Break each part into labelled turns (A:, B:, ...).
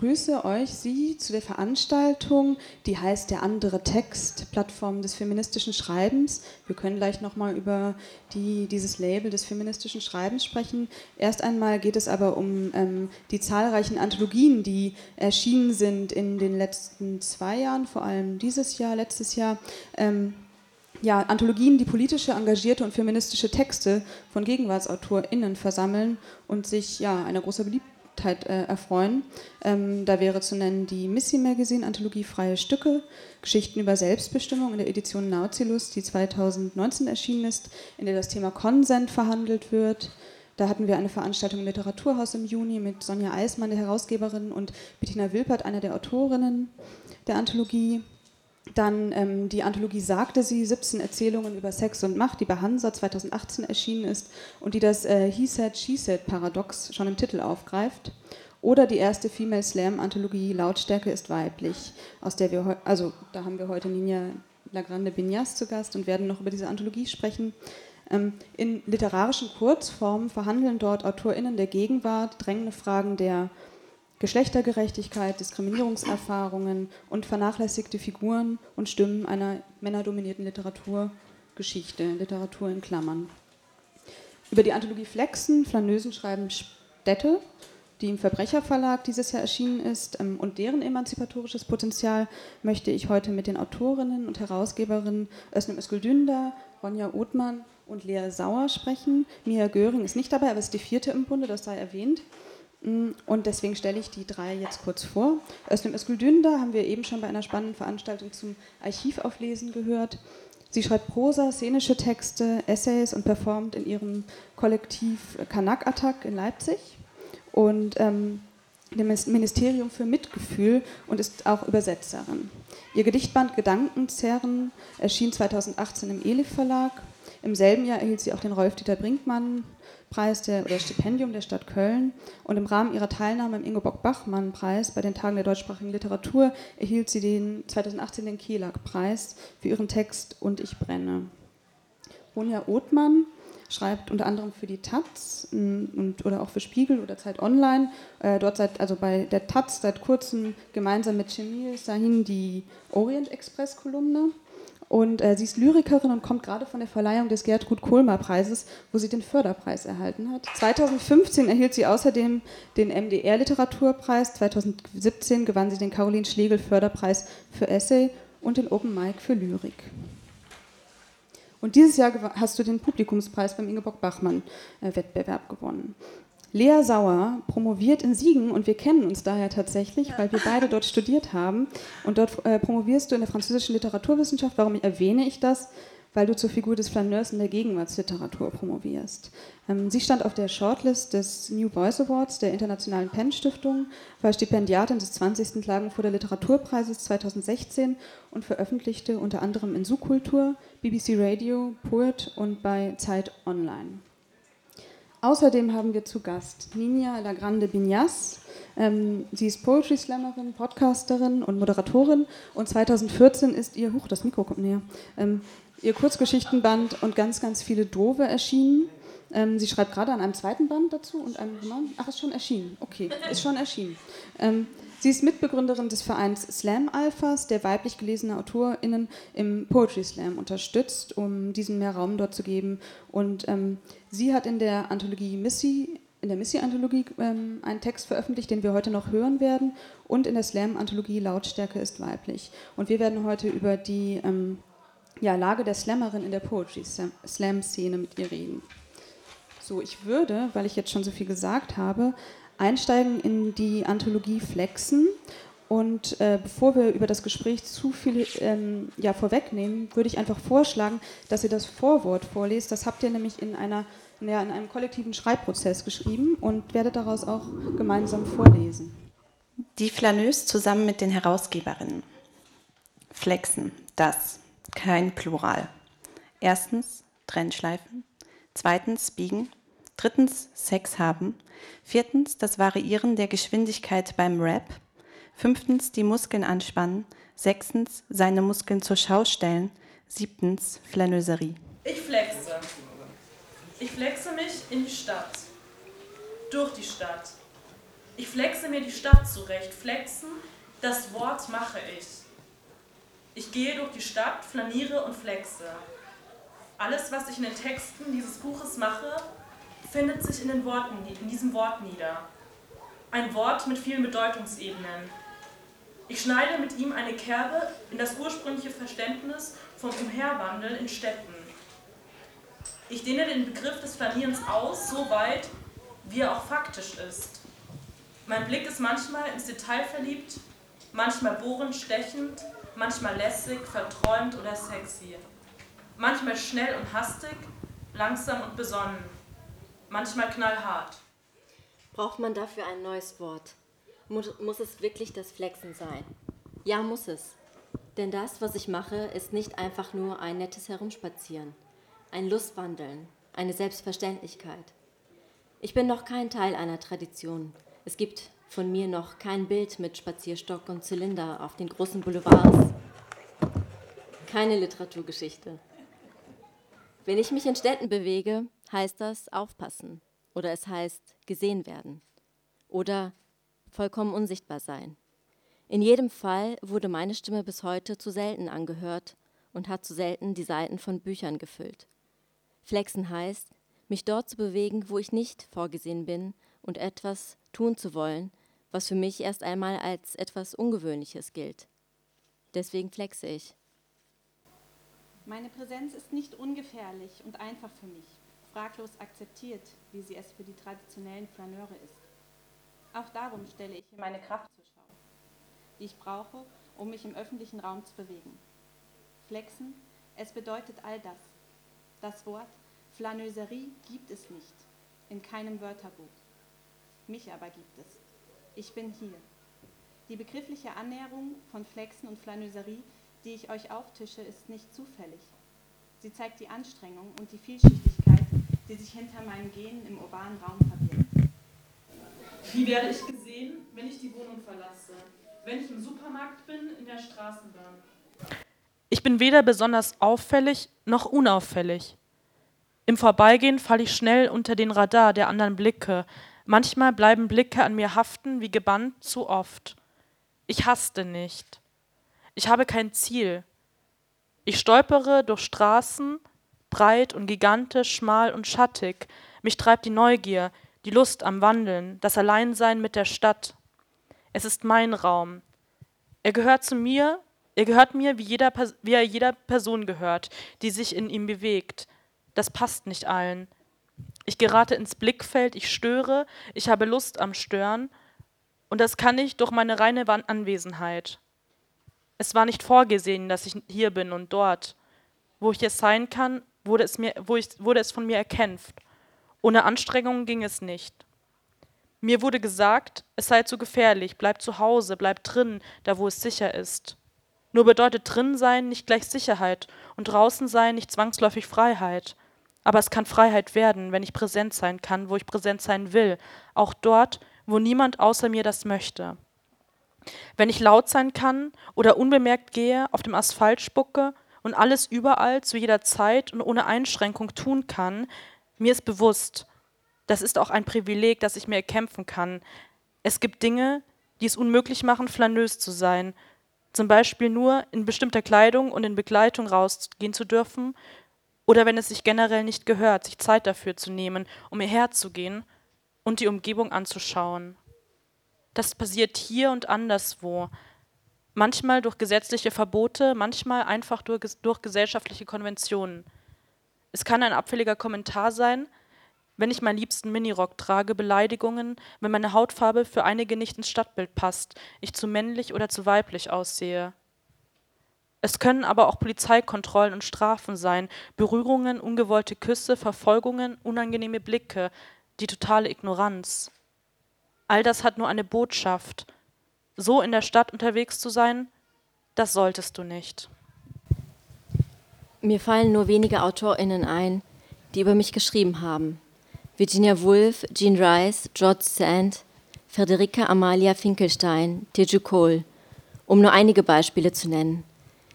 A: begrüße euch, Sie, zu der Veranstaltung, die heißt Der andere Text, Plattform des feministischen Schreibens. Wir können gleich nochmal über die, dieses Label des feministischen Schreibens sprechen. Erst einmal geht es aber um ähm, die zahlreichen Anthologien, die erschienen sind in den letzten zwei Jahren, vor allem dieses Jahr, letztes Jahr. Ähm, ja, Anthologien, die politische, engagierte und feministische Texte von GegenwartsautorInnen versammeln und sich ja, einer großen Beliebtheit äh, erfreuen. Ähm, da wäre zu nennen die Missy Magazine Anthologie Freie Stücke, Geschichten über Selbstbestimmung in der Edition Nautilus, die 2019 erschienen ist, in der das Thema Konsent verhandelt wird. Da hatten wir eine Veranstaltung im Literaturhaus im Juni mit Sonja Eismann, der Herausgeberin, und Bettina Wilpert, einer der Autorinnen der Anthologie. Dann ähm, die Anthologie Sagte sie, 17 Erzählungen über Sex und Macht, die bei Hansa 2018 erschienen ist und die das äh, He Said, She Said Paradox schon im Titel aufgreift. Oder die erste Female Slam Anthologie Lautstärke ist weiblich, aus der wir also da haben wir heute Ninja Lagrande Binyas zu Gast und werden noch über diese Anthologie sprechen. Ähm, in literarischen Kurzformen verhandeln dort AutorInnen der Gegenwart drängende Fragen der Geschlechtergerechtigkeit, Diskriminierungserfahrungen und vernachlässigte Figuren und Stimmen einer männerdominierten Literaturgeschichte, Literatur in Klammern. Über die Anthologie Flexen, Flanösen schreiben Städte, die im Verbrecherverlag dieses Jahr erschienen ist, ähm, und deren emanzipatorisches Potenzial möchte ich heute mit den Autorinnen und Herausgeberinnen Özlem Özgül Ronja Othmann und Lea Sauer sprechen. Mia Göring ist nicht dabei, aber ist die vierte im Bunde, das sei erwähnt. Und deswegen stelle ich die drei jetzt kurz vor. Özlem Özgüldünder haben wir eben schon bei einer spannenden Veranstaltung zum Archivauflesen gehört. Sie schreibt Prosa, szenische Texte, Essays und performt in ihrem Kollektiv Kanak Attack in Leipzig und ähm, dem Ministerium für Mitgefühl und ist auch Übersetzerin. Ihr Gedichtband Gedankenzerren erschien 2018 im Elif Verlag. Im selben Jahr erhielt sie auch den Rolf-Dieter Brinkmann Preis der, oder Stipendium der Stadt Köln und im Rahmen ihrer Teilnahme im Ingeborg-Bachmann-Preis bei den Tagen der deutschsprachigen Literatur erhielt sie den 2018 den Kelag-Preis für ihren Text Und ich brenne. Ronja Othmann schreibt unter anderem für die Taz und, oder auch für Spiegel oder Zeit Online. Äh, dort seit, also bei der Taz seit kurzem gemeinsam mit Cemil Sahin die Orient Express Kolumne. Und äh, sie ist Lyrikerin und kommt gerade von der Verleihung des Gertrud Kohlmer Preises, wo sie den Förderpreis erhalten hat. 2015 erhielt sie außerdem den MDR Literaturpreis. 2017 gewann sie den Caroline Schlegel Förderpreis für Essay und den Open Mic für Lyrik. Und dieses Jahr hast du den Publikumspreis beim Ingeborg Bachmann äh, Wettbewerb gewonnen. Lea Sauer promoviert in Siegen und wir kennen uns daher tatsächlich, weil wir beide dort studiert haben. Und dort äh, promovierst du in der französischen Literaturwissenschaft. Warum erwähne ich das? Weil du zur Figur des Flaneurs in der Gegenwartsliteratur promovierst. Ähm, sie stand auf der Shortlist des New Voice Awards der Internationalen Penn Stiftung, war Stipendiatin des 20. Klagenfurter Literaturpreises 2016 und veröffentlichte unter anderem in Subkultur, BBC Radio, Poet und bei Zeit Online. Außerdem haben wir zu Gast Ninja Lagrande Binyas. Ähm, sie ist Poetry Slammerin, Podcasterin und Moderatorin und 2014 ist ihr, huch, das Mikro kommt näher, ähm, ihr Kurzgeschichtenband und ganz, ganz viele Dove erschienen. Ähm, sie schreibt gerade an einem zweiten Band dazu und einem Roman. Ach, ist schon erschienen. Okay, ist schon erschienen. Sie ist Mitbegründerin des Vereins Slam Alphas, der weiblich gelesene AutorInnen im Poetry Slam unterstützt, um diesem mehr Raum dort zu geben. Und ähm, sie hat in der Anthologie Missy, in der Missy-Anthologie ähm, einen Text veröffentlicht, den wir heute noch hören werden, und in der Slam-Anthologie Lautstärke ist weiblich. Und wir werden heute über die ähm, ja, Lage der Slammerin in der Poetry-Slam-Szene mit ihr reden. So, ich würde, weil ich jetzt schon so viel gesagt habe, einsteigen in die Anthologie Flexen. Und äh, bevor wir über das Gespräch zu viel ähm, ja, vorwegnehmen, würde ich einfach vorschlagen, dass ihr das Vorwort vorlest. Das habt ihr nämlich in, einer, ja, in einem kollektiven Schreibprozess geschrieben und werdet daraus auch gemeinsam vorlesen.
B: Die Flaneuse zusammen mit den Herausgeberinnen. Flexen, das, kein Plural. Erstens Trennschleifen. Zweitens biegen. Drittens Sex haben. Viertens das Variieren der Geschwindigkeit beim Rap. Fünftens die Muskeln anspannen. Sechstens seine Muskeln zur Schau stellen. Siebtens Flaneuserie.
C: Ich flexe. Ich flexe mich in die Stadt. Durch die Stadt. Ich flexe mir die Stadt zurecht. Flexen, das Wort mache ich. Ich gehe durch die Stadt, flaniere und flexe. Alles, was ich in den Texten dieses Buches mache, findet sich in, den Worten, in diesem Wort nieder. Ein Wort mit vielen Bedeutungsebenen. Ich schneide mit ihm eine Kerbe in das ursprüngliche Verständnis vom Umherwandeln in Städten. Ich dehne den Begriff des Flanierens aus, so weit, wie er auch faktisch ist. Mein Blick ist manchmal ins Detail verliebt, manchmal bohrend, stechend, manchmal lässig, verträumt oder sexy. Manchmal schnell und hastig, langsam und besonnen, manchmal knallhart.
D: Braucht man dafür ein neues Wort? Muss, es wirklich das Flexen sein? Ja, muss es. Denn das, was ich mache, ist nicht einfach nur ein nettes Herumspazieren, ein Lustwandeln, eine Selbstverständlichkeit. Ich bin noch kein Teil einer Tradition. Es gibt von mir noch kein Bild mit Spazierstock und Zylinder auf den großen Boulevards. Keine Literaturgeschichte. Wenn ich mich in Städten bewege, heißt das aufpassen oder es heißt gesehen werden oder vollkommen unsichtbar sein. In jedem Fall wurde meine Stimme bis heute zu selten angehört und hat zu selten die Seiten von Büchern gefüllt. Flexen heißt, mich dort zu bewegen, wo ich nicht vorgesehen bin und etwas tun zu wollen, was für mich erst einmal als etwas Ungewöhnliches gilt. Deswegen flexe ich.
A: Meine Präsenz ist nicht ungefährlich und einfach für mich, fraglos akzeptiert, wie sie es für die traditionellen Flaneure ist. Auch darum stelle ich meine Kraft zur Schau, die ich brauche, um mich im öffentlichen Raum zu bewegen. Flexen, es bedeutet all das. Das Wort Flaneuserie gibt es nicht, in keinem Wörterbuch. Mich aber gibt es. Ich bin hier. Die begriffliche Annäherung von Flexen und Flaneuserie, die ich euch auftische, ist nicht zufällig. Sie zeigt die Anstrengung und die Vielschichtigkeit, die sich hinter meinem Gehen im urbanen Raum verbirgt.
C: Wie werde ich gesehen, wenn ich die Wohnung verlasse? Wenn ich im Supermarkt bin, in der Straßenbahn? Ich bin weder besonders auffällig noch unauffällig. Im Vorbeigehen falle ich schnell unter den Radar der anderen Blicke. Manchmal bleiben Blicke an mir haften, wie gebannt, zu oft. Ich haste nicht. Ich habe kein Ziel. Ich stolpere durch Straßen, breit und gigantisch, schmal und schattig. Mich treibt die Neugier, die Lust am Wandeln, das Alleinsein mit der Stadt. Es ist mein Raum. Er gehört zu mir, er gehört mir, wie, jeder, wie er jeder Person gehört, die sich in ihm bewegt. Das passt nicht allen. Ich gerate ins Blickfeld, ich störe, ich habe Lust am Stören, und das kann ich durch meine reine Anwesenheit. Es war nicht vorgesehen, dass ich hier bin und dort. Wo ich es sein kann, wurde es, mir, wo ich, wurde es von mir erkämpft. Ohne Anstrengung ging es nicht. Mir wurde gesagt, es sei zu gefährlich, bleib zu Hause, bleib drin, da wo es sicher ist. Nur bedeutet drin sein nicht gleich Sicherheit und draußen sein nicht zwangsläufig Freiheit. Aber es kann Freiheit werden, wenn ich präsent sein kann, wo ich präsent sein will, auch dort, wo niemand außer mir das möchte. Wenn ich laut sein kann oder unbemerkt gehe, auf dem Asphalt spucke und alles überall zu jeder Zeit und ohne Einschränkung tun kann, mir ist bewusst, das ist auch ein Privileg, das ich mir erkämpfen kann. Es gibt Dinge, die es unmöglich machen, flanös zu sein. Zum Beispiel nur in bestimmter Kleidung und in Begleitung rausgehen zu dürfen. Oder wenn es sich generell nicht gehört, sich Zeit dafür zu nehmen, um hierher zu gehen und die Umgebung anzuschauen. Das passiert hier und anderswo. Manchmal durch gesetzliche Verbote, manchmal einfach durch, durch gesellschaftliche Konventionen. Es kann ein abfälliger Kommentar sein, wenn ich meinen liebsten Minirock trage, Beleidigungen, wenn meine Hautfarbe für einige nicht ins Stadtbild passt, ich zu männlich oder zu weiblich aussehe. Es können aber auch Polizeikontrollen und Strafen sein, Berührungen, ungewollte Küsse, Verfolgungen, unangenehme Blicke, die totale Ignoranz. All das hat nur eine Botschaft. So in der Stadt unterwegs zu sein, das solltest du nicht.
D: Mir fallen nur wenige AutorInnen ein, die über mich geschrieben haben. Virginia Woolf, Jean Rice, George Sand, Frederica Amalia Finkelstein, Teju Cole, um nur einige Beispiele zu nennen.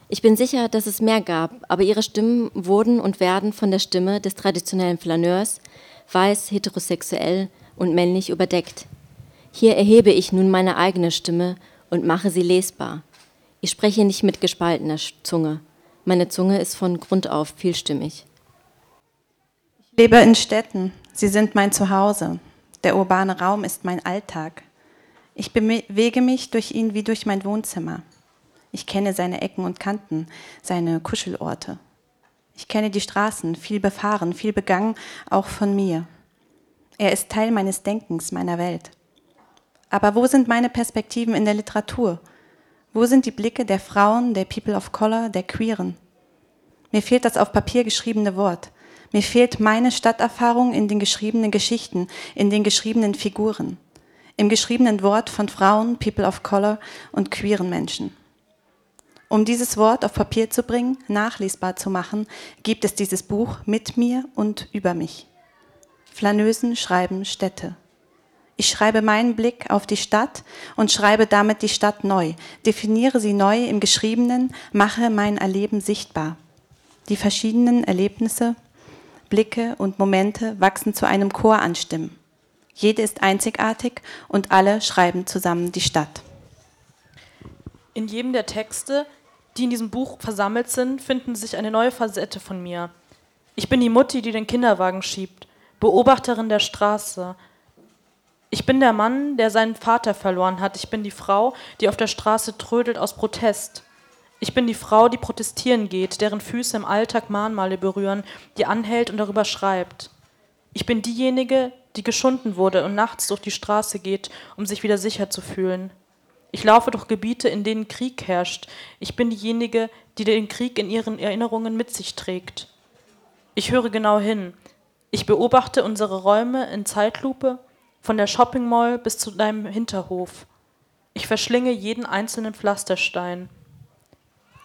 D: Ich bin sicher, dass es mehr gab, aber ihre Stimmen wurden und werden von der Stimme des traditionellen Flaneurs, weiß, heterosexuell und männlich überdeckt. Hier erhebe ich nun meine eigene Stimme und mache sie lesbar. Ich spreche nicht mit gespaltener Zunge. Meine Zunge ist von Grund auf vielstimmig.
B: Ich lebe in Städten. Sie sind mein Zuhause. Der urbane Raum ist mein Alltag. Ich bewege mich durch ihn wie durch mein Wohnzimmer. Ich kenne seine Ecken und Kanten, seine Kuschelorte. Ich kenne die Straßen, viel befahren, viel begangen, auch von mir. Er ist Teil meines Denkens, meiner Welt. Aber wo sind meine Perspektiven in der Literatur? Wo sind die Blicke der Frauen, der People of Color, der Queeren? Mir fehlt das auf Papier geschriebene Wort. Mir fehlt meine Stadterfahrung in den geschriebenen Geschichten, in den geschriebenen Figuren, im geschriebenen Wort von Frauen, People of Color und queeren Menschen. Um dieses Wort auf Papier zu bringen, nachlesbar zu machen, gibt es dieses Buch mit mir und über mich. Flaneusen schreiben Städte. Ich schreibe meinen Blick auf die Stadt und schreibe damit die Stadt neu, definiere sie neu im Geschriebenen, mache mein Erleben sichtbar. Die verschiedenen Erlebnisse, Blicke und Momente wachsen zu einem Chor an Stimmen. Jede ist einzigartig und alle schreiben zusammen die Stadt.
C: In jedem der Texte, die in diesem Buch versammelt sind, finden sich eine neue Facette von mir. Ich bin die Mutti, die den Kinderwagen schiebt, Beobachterin der Straße, ich bin der Mann, der seinen Vater verloren hat. Ich bin die Frau, die auf der Straße trödelt aus Protest. Ich bin die Frau, die protestieren geht, deren Füße im Alltag Mahnmale berühren, die anhält und darüber schreibt. Ich bin diejenige, die geschunden wurde und nachts durch die Straße geht, um sich wieder sicher zu fühlen. Ich laufe durch Gebiete, in denen Krieg herrscht. Ich bin diejenige, die den Krieg in ihren Erinnerungen mit sich trägt. Ich höre genau hin. Ich beobachte unsere Räume in Zeitlupe von der Shopping Mall bis zu deinem Hinterhof. Ich verschlinge jeden einzelnen Pflasterstein.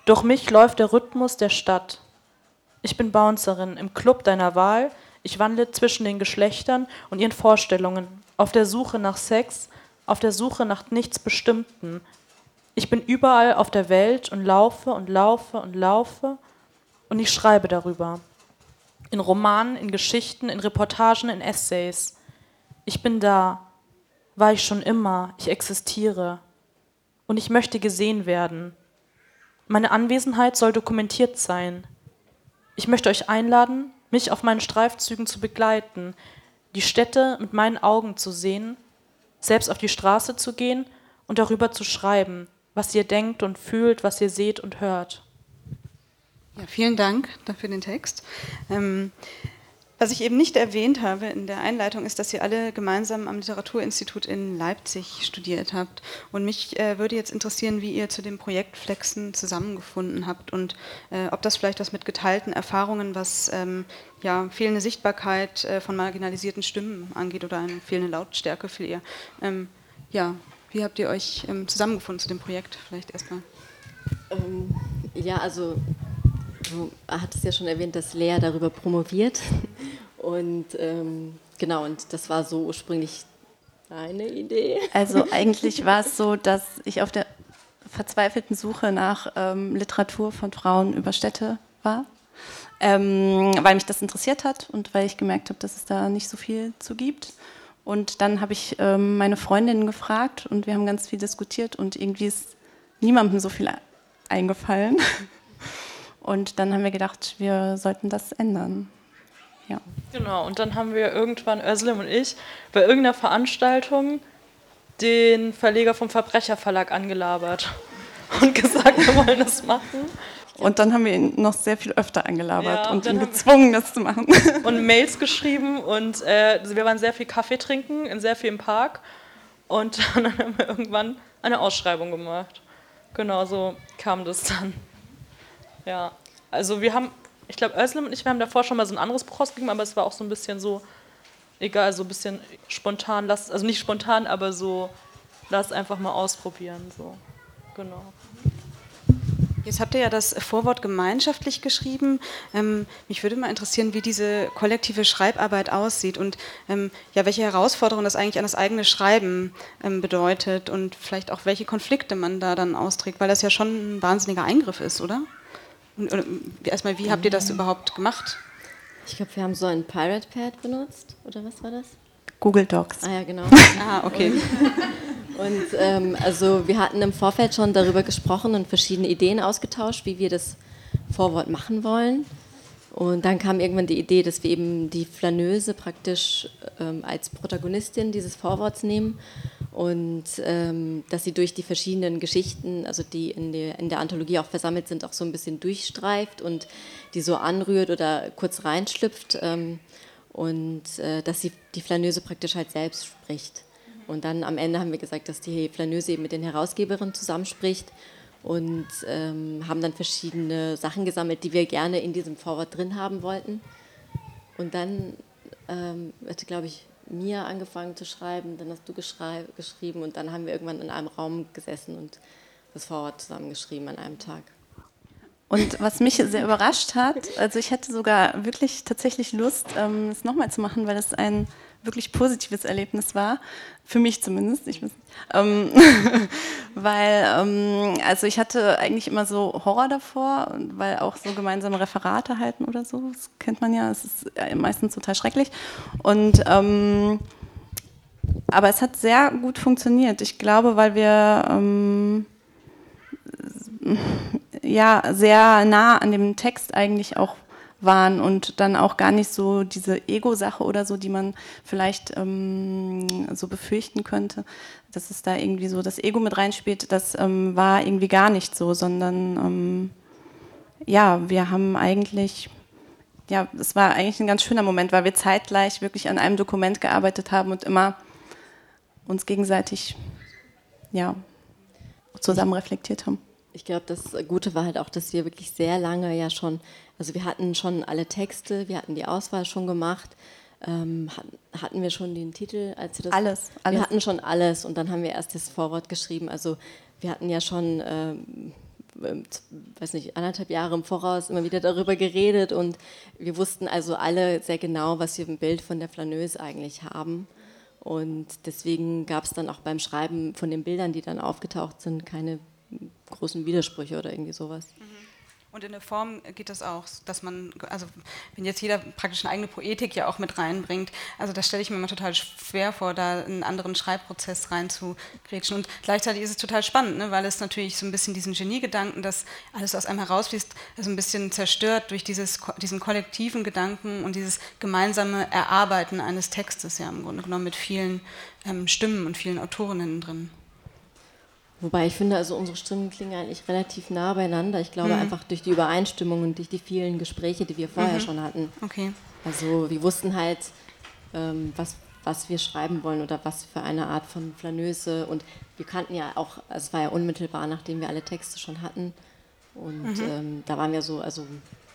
C: Durch mich läuft der Rhythmus der Stadt. Ich bin Bouncerin im Club deiner Wahl. Ich wandle zwischen den Geschlechtern und ihren Vorstellungen, auf der Suche nach Sex, auf der Suche nach nichts Bestimmten. Ich bin überall auf der Welt und laufe und laufe und laufe und ich schreibe darüber. In Romanen, in Geschichten, in Reportagen, in Essays. Ich bin da, war ich schon immer, ich existiere und ich möchte gesehen werden. Meine Anwesenheit soll dokumentiert sein. Ich möchte euch einladen, mich auf meinen Streifzügen zu begleiten, die Städte mit meinen Augen zu sehen, selbst auf die Straße zu gehen und darüber zu schreiben, was ihr denkt und fühlt, was ihr seht und hört.
A: Ja, vielen Dank dafür den Text. Ähm, was ich eben nicht erwähnt habe in der Einleitung, ist, dass ihr alle gemeinsam am Literaturinstitut in Leipzig studiert habt. Und mich äh, würde jetzt interessieren, wie ihr zu dem Projekt Flexen zusammengefunden habt und äh, ob das vielleicht was mit geteilten Erfahrungen, was ähm, ja, fehlende Sichtbarkeit äh, von marginalisierten Stimmen angeht oder eine fehlende Lautstärke für ihr. Ähm, ja, wie habt ihr euch ähm, zusammengefunden zu dem Projekt? Vielleicht erstmal.
D: Ähm, ja, also du hattest ja schon erwähnt, dass Lea darüber promoviert. Und ähm, genau, und das war so ursprünglich deine Idee.
B: Also eigentlich war es so, dass ich auf der verzweifelten Suche nach ähm, Literatur von Frauen über Städte war, ähm, weil mich das interessiert hat und weil ich gemerkt habe, dass es da nicht so viel zu gibt. Und dann habe ich ähm, meine Freundinnen gefragt und wir haben ganz viel diskutiert und irgendwie ist niemandem so viel eingefallen. Und dann haben wir gedacht, wir sollten das ändern. Ja.
C: Genau, und dann haben wir irgendwann, Özlem und ich, bei irgendeiner Veranstaltung den Verleger vom Verbrecherverlag angelabert und gesagt, wir wollen das machen.
B: Und dann haben wir ihn noch sehr viel öfter angelabert ja, und, ihn gezwungen, das zu machen.
C: Und Mails geschrieben und äh, wir waren sehr viel Kaffee trinken, in sehr viel im Park. Und dann haben wir irgendwann eine Ausschreibung gemacht. Genau so kam das dann. Ja, also wir haben, ich glaube, Özlem und ich, wir haben davor schon mal so ein anderes Buch rausgegeben, aber es war auch so ein bisschen so, egal, so ein bisschen spontan, lass, also nicht spontan, aber so, lass einfach mal ausprobieren, so, genau.
A: Jetzt habt ihr ja das Vorwort gemeinschaftlich geschrieben. Ähm, mich würde mal interessieren, wie diese kollektive Schreibarbeit aussieht und ähm, ja, welche Herausforderungen das eigentlich an das eigene Schreiben ähm, bedeutet und vielleicht auch welche Konflikte man da dann austrägt, weil das ja schon ein wahnsinniger Eingriff ist, oder? Erstmal, wie habt ihr das überhaupt gemacht?
D: Ich glaube, wir haben so ein Pirate Pad benutzt, oder was war das?
B: Google Docs.
D: Ah ja, genau.
A: ah, okay.
D: Und ähm, also wir hatten im Vorfeld schon darüber gesprochen und verschiedene Ideen ausgetauscht, wie wir das Vorwort machen wollen. Und dann kam irgendwann die Idee, dass wir eben die Flaneuse praktisch ähm, als Protagonistin dieses Vorworts nehmen und ähm, dass sie durch die verschiedenen Geschichten, also die in der, in der Anthologie auch versammelt sind, auch so ein bisschen durchstreift und die so anrührt oder kurz reinschlüpft ähm, und äh, dass sie die Flaneuse praktisch halt selbst spricht. Und dann am Ende haben wir gesagt, dass die Flaneuse eben mit den Herausgeberinnen zusammenspricht und ähm, haben dann verschiedene Sachen gesammelt, die wir gerne in diesem Vorwort drin haben wollten. Und dann ähm, glaube ich, Mia angefangen zu schreiben, dann hast du geschrieben und dann haben wir irgendwann in einem Raum gesessen und das Vorwort zusammengeschrieben an einem Tag.
B: Und was mich sehr überrascht hat, also ich hätte sogar wirklich tatsächlich Lust, ähm, es nochmal zu machen, weil es ein wirklich positives Erlebnis war, für mich zumindest, ich weiß. Ähm, weil, ähm, also ich hatte eigentlich immer so Horror davor, weil auch so gemeinsame Referate halten oder so, das kennt man ja, es ist meistens total schrecklich. Und ähm, aber es hat sehr gut funktioniert. Ich glaube, weil wir ähm, ja sehr nah an dem Text eigentlich auch waren und dann auch gar nicht so diese Ego-Sache oder so, die man vielleicht ähm, so befürchten könnte, dass es da irgendwie so das Ego mit reinspielt, das ähm, war irgendwie gar nicht so, sondern ähm, ja, wir haben eigentlich, ja, es war eigentlich ein ganz schöner Moment, weil wir zeitgleich wirklich an einem Dokument gearbeitet haben und immer uns gegenseitig, ja, zusammen reflektiert haben.
D: Ich glaube, das Gute war halt auch, dass wir wirklich sehr lange ja schon also wir hatten schon alle Texte, wir hatten die Auswahl schon gemacht. Ähm, hatten wir schon den Titel, als wir das
B: alles, alles.
D: Wir hatten schon alles und dann haben wir erst das Vorwort geschrieben. Also wir hatten ja schon, ähm, weiß nicht, anderthalb Jahre im Voraus immer wieder darüber geredet und wir wussten also alle sehr genau, was wir im Bild von der Flaneuse eigentlich haben. Und deswegen gab es dann auch beim Schreiben von den Bildern, die dann aufgetaucht sind, keine großen Widersprüche oder irgendwie sowas. Mhm.
A: Und in der Form geht das auch, dass man, also wenn jetzt jeder praktisch eine eigene Poetik ja auch mit reinbringt, also das stelle ich mir immer total schwer vor, da einen anderen Schreibprozess reinzugrätschen. Und gleichzeitig ist es total spannend, ne, weil es natürlich so ein bisschen diesen Geniegedanken, dass alles aus einem herausfließt, so ein bisschen zerstört durch dieses, diesen kollektiven Gedanken und dieses gemeinsame Erarbeiten eines Textes ja im Grunde genommen mit vielen ähm, Stimmen und vielen Autorinnen drin.
D: Wobei ich finde, also unsere Stimmen klingen eigentlich relativ nah beieinander. Ich glaube mhm. einfach durch die Übereinstimmung und durch die vielen Gespräche, die wir vorher mhm. schon hatten.
A: Okay.
D: Also wir wussten halt, ähm, was, was wir schreiben wollen oder was für eine Art von Flaneuse. Und wir kannten ja auch, also es war ja unmittelbar, nachdem wir alle Texte schon hatten. Und mhm. ähm, da waren wir so, also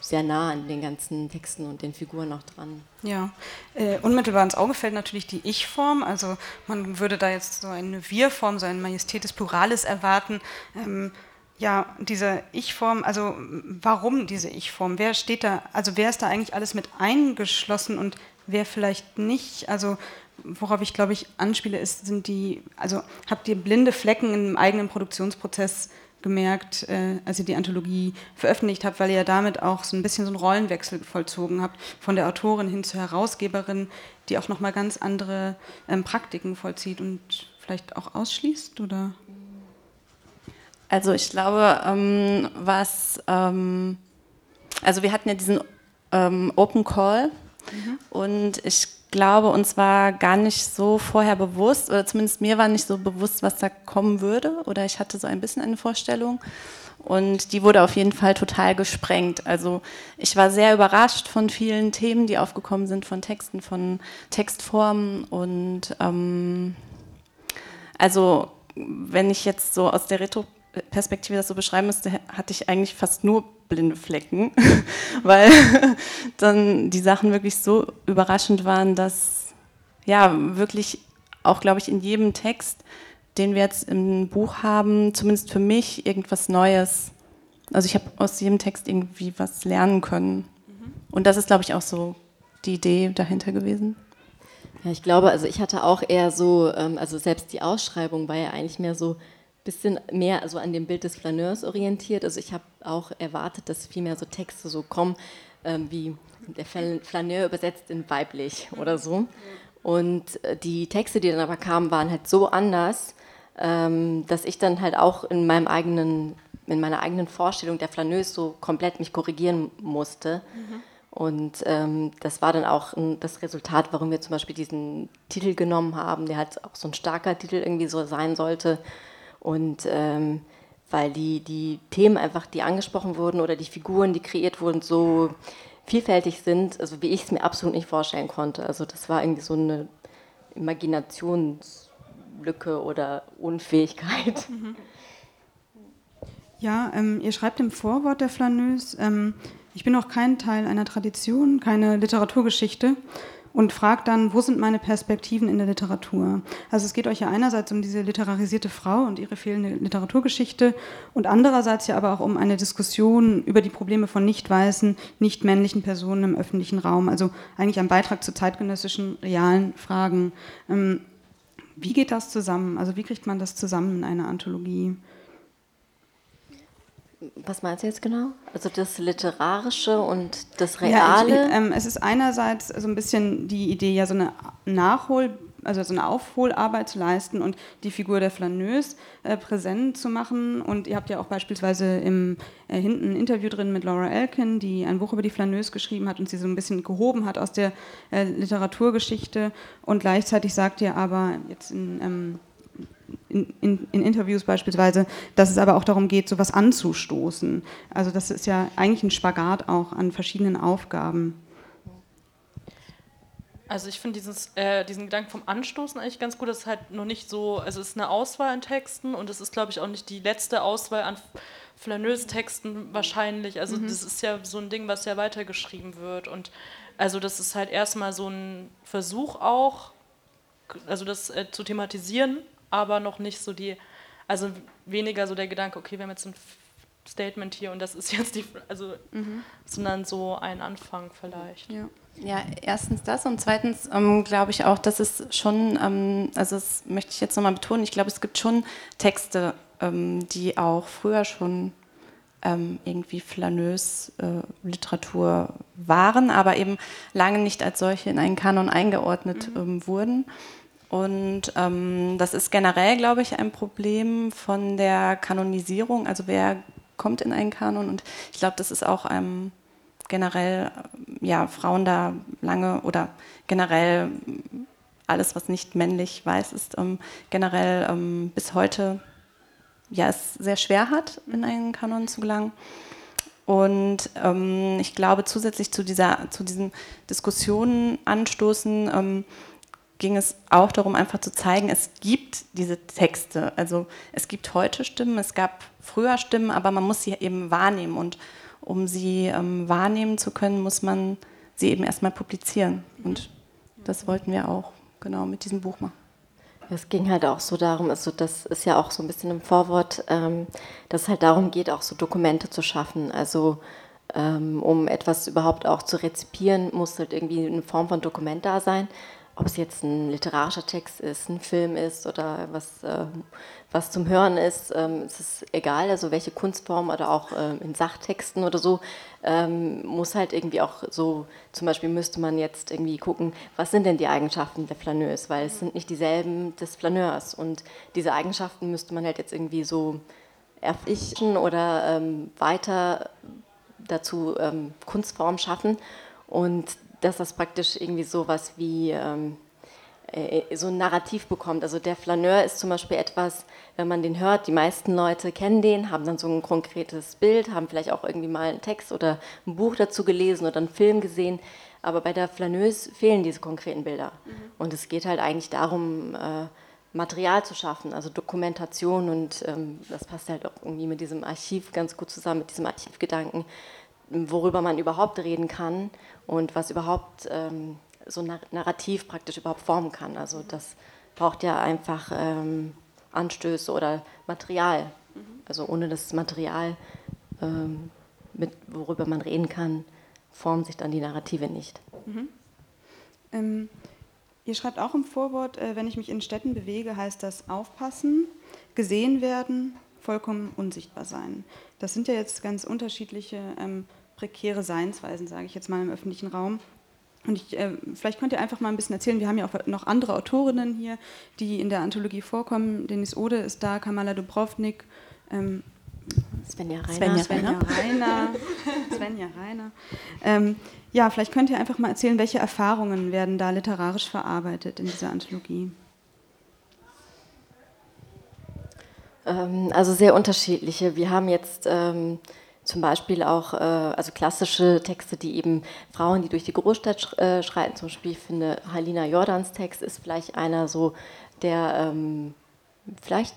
D: sehr nah an den ganzen Texten und den Figuren auch dran.
A: Ja, äh, unmittelbar ins Auge fällt natürlich die Ich-Form. Also man würde da jetzt so eine Wir-Form, so ein Majestätis Pluralis erwarten. Ähm, ja, diese Ich-Form, also warum diese Ich-Form? Wer steht da, also wer ist da eigentlich alles mit eingeschlossen und wer vielleicht nicht? Also worauf ich glaube ich anspiele, ist, sind die, also habt ihr blinde Flecken im eigenen Produktionsprozess gemerkt, äh, als ihr die Anthologie veröffentlicht habt, weil ihr ja damit auch so ein bisschen so einen Rollenwechsel vollzogen habt, von der Autorin hin zur Herausgeberin, die auch nochmal ganz andere ähm, Praktiken vollzieht und vielleicht auch ausschließt, oder?
B: Also ich glaube, ähm, was, ähm, also wir hatten ja diesen ähm, Open Call mhm. und ich glaube, uns war gar nicht so vorher bewusst, oder zumindest mir war nicht so bewusst, was da kommen würde. Oder ich hatte so ein bisschen eine Vorstellung. Und die wurde auf jeden Fall total gesprengt. Also ich war sehr überrascht von vielen Themen, die aufgekommen sind, von Texten, von Textformen. Und ähm, also wenn ich jetzt so aus der Retro-Perspektive das so beschreiben müsste, hatte ich eigentlich fast nur blinde Flecken, weil dann die Sachen wirklich so überraschend waren, dass ja wirklich auch, glaube ich, in jedem Text, den wir jetzt im Buch haben, zumindest für mich irgendwas Neues. Also ich habe aus jedem Text irgendwie was lernen können. Und das ist, glaube ich, auch so die Idee dahinter gewesen.
D: Ja, ich glaube, also ich hatte auch eher so, ähm, also selbst die Ausschreibung war ja eigentlich mehr so, bisschen mehr also an dem Bild des Flaneurs orientiert. Also ich habe auch erwartet, dass viel mehr so Texte so kommen, ähm, wie der Flaneur übersetzt in weiblich oder so. Und äh, die Texte, die dann aber kamen, waren halt so anders, ähm, dass ich dann halt auch in meinem eigenen, in meiner eigenen Vorstellung der Flaneuse so komplett mich korrigieren musste. Mhm. Und ähm, das war dann auch ein, das Resultat, warum wir zum Beispiel diesen Titel genommen haben, der halt auch so ein starker Titel irgendwie so sein sollte. Und ähm, weil die, die Themen einfach, die angesprochen wurden oder die Figuren, die kreiert wurden, so vielfältig sind, also wie ich es mir absolut nicht vorstellen konnte. Also das war irgendwie so eine Imaginationslücke oder Unfähigkeit.
A: Ja, ähm, ihr schreibt im Vorwort der Flaneuse, ähm, ich bin auch kein Teil einer Tradition, keine Literaturgeschichte und fragt dann, wo sind meine Perspektiven in der Literatur? Also es geht euch ja einerseits um diese literarisierte Frau und ihre fehlende Literaturgeschichte und andererseits ja aber auch um eine Diskussion über die Probleme von nicht weißen, nicht männlichen Personen im öffentlichen Raum. Also eigentlich ein Beitrag zu zeitgenössischen, realen Fragen. Ähm, wie geht das zusammen? Also wie kriegt man das zusammen in einer Anthologie?
D: Was meinst du jetzt genau? Also das Literarische und das Reale?
A: Ja, ich, ähm, es ist einerseits so ein bisschen die Idee, ja so eine Nachhol- also so eine Aufholarbeit zu leisten und die Figur der Flaneuse äh, präsent zu machen. Und ihr habt ja auch beispielsweise im äh, hinten ein Interview drin mit Laura Elkin, die ein Buch über die Flaneuse geschrieben hat und sie so ein bisschen gehoben hat aus der äh, Literaturgeschichte. Und gleichzeitig sagt ihr aber jetzt in ähm, in, in, in, Interviews beispielsweise, dass es aber auch darum geht, sowas anzustoßen. Also das ist ja eigentlich ein Spagat auch an verschiedenen Aufgaben.
C: Also ich finde äh, diesen Gedanken vom Anstoßen eigentlich ganz gut. Das ist halt noch nicht so, also es ist eine Auswahl an Texten und es ist, glaube ich, auch nicht die letzte Auswahl an Flaneuse-Texten wahrscheinlich. Also mhm. das ist ja so ein Ding, was ja weitergeschrieben wird. Und also das ist halt erstmal so ein Versuch auch, also das äh, zu thematisieren aber noch nicht so die, also weniger so der Gedanke, okay, wir haben jetzt ein Statement hier und das ist jetzt die, also, mhm. sondern so ein Anfang vielleicht.
B: Ja. Ja, erstens das und zweitens ähm, glaube ich auch, dass es schon, ähm, also das möchte ich jetzt nochmal betonen, ich glaube, es gibt schon Texte, ähm, die auch früher schon ähm, irgendwie flaneuse äh, Literatur waren, aber eben lange nicht als solche in einen Kanon eingeordnet mhm. Ähm, wurden. Und ähm, das ist generell, glaube ich, ein Problem von der Kanonisierung. Also wer kommt in einen Kanon? Und ich glaube, das ist auch ähm, generell, ja, Frauen da lange oder generell alles, was nicht männlich weiß, ist ähm, generell ähm, bis heute ja, es sehr schwer hat, in einen Kanon zu gelangen. Und ähm, ich glaube, zusätzlich zu, dieser, zu diesen Diskussionen anstoßen, ähm, ging es auch darum, einfach zu zeigen, es gibt diese Texte. Also es gibt heute Stimmen, es gab früher Stimmen, aber man muss sie eben wahrnehmen. Und um sie ähm, wahrnehmen zu können, muss man sie eben erstmal publizieren. Und das wollten wir auch genau mit diesem Buch machen.
D: Es ging halt auch so darum, also das ist ja auch so ein bisschen im Vorwort, ähm, dass es halt darum geht, auch so Dokumente zu schaffen. Also ähm, um etwas überhaupt auch zu rezipieren, muss halt irgendwie eine Form von Dokument da sein ob es jetzt ein literarischer Text ist, ein Film ist oder was, äh, was zum Hören ist, ähm, es ist egal, also welche Kunstform oder auch ähm, in Sachtexten oder so, ähm, muss halt irgendwie auch so, zum Beispiel müsste man jetzt irgendwie gucken, was sind denn die Eigenschaften der Flaneuse, weil es sind nicht dieselben des Flaneurs. Und diese Eigenschaften müsste man halt jetzt irgendwie so erfischen oder ähm, weiter dazu ähm, Kunstform schaffen. Und dass das praktisch irgendwie so was wie ähm, äh, so ein Narrativ bekommt. Also der Flaneur ist zum Beispiel etwas, wenn man den hört, die meisten Leute kennen den, haben dann so ein konkretes Bild, haben vielleicht auch irgendwie mal einen Text oder ein Buch dazu gelesen oder einen Film gesehen. Aber bei der Flaneuse fehlen diese konkreten Bilder. Mhm. Und es geht halt eigentlich darum, äh, Material zu schaffen, also Dokumentation und ähm, das passt halt auch irgendwie mit diesem Archiv ganz gut zusammen, mit diesem Archivgedanken, worüber man überhaupt reden kann und was überhaupt ähm, so ein Narrativ praktisch überhaupt formen kann. Also das braucht ja einfach ähm, Anstöße oder Material. Also ohne das Material, ähm, mit, worüber man reden kann, formen sich dann die Narrative nicht. Mhm.
A: Ähm, ihr schreibt auch im Vorwort, äh, wenn ich mich in Städten bewege, heißt das aufpassen, gesehen werden, vollkommen unsichtbar sein. Das sind ja jetzt ganz unterschiedliche ähm, prekäre Seinsweisen, sage ich jetzt mal im öffentlichen Raum. Und ich, äh, vielleicht könnt ihr einfach mal ein bisschen erzählen, wir haben ja auch noch andere Autorinnen hier, die in der Anthologie vorkommen. Denis Ode ist da, Kamala Dubrovnik, ähm,
D: Svenja Reiner.
A: Svenja, Svenja Reiner. Svenja Reiner. Ähm, ja, vielleicht könnt ihr einfach mal erzählen, welche Erfahrungen werden da literarisch verarbeitet in dieser Anthologie?
D: Ähm, also sehr unterschiedliche. Wir haben jetzt ähm, zum Beispiel auch äh, also klassische Texte, die eben Frauen, die durch die Großstadt sch äh, schreiten. Zum Beispiel, ich finde, Halina Jordans Text ist vielleicht einer so, der ähm, vielleicht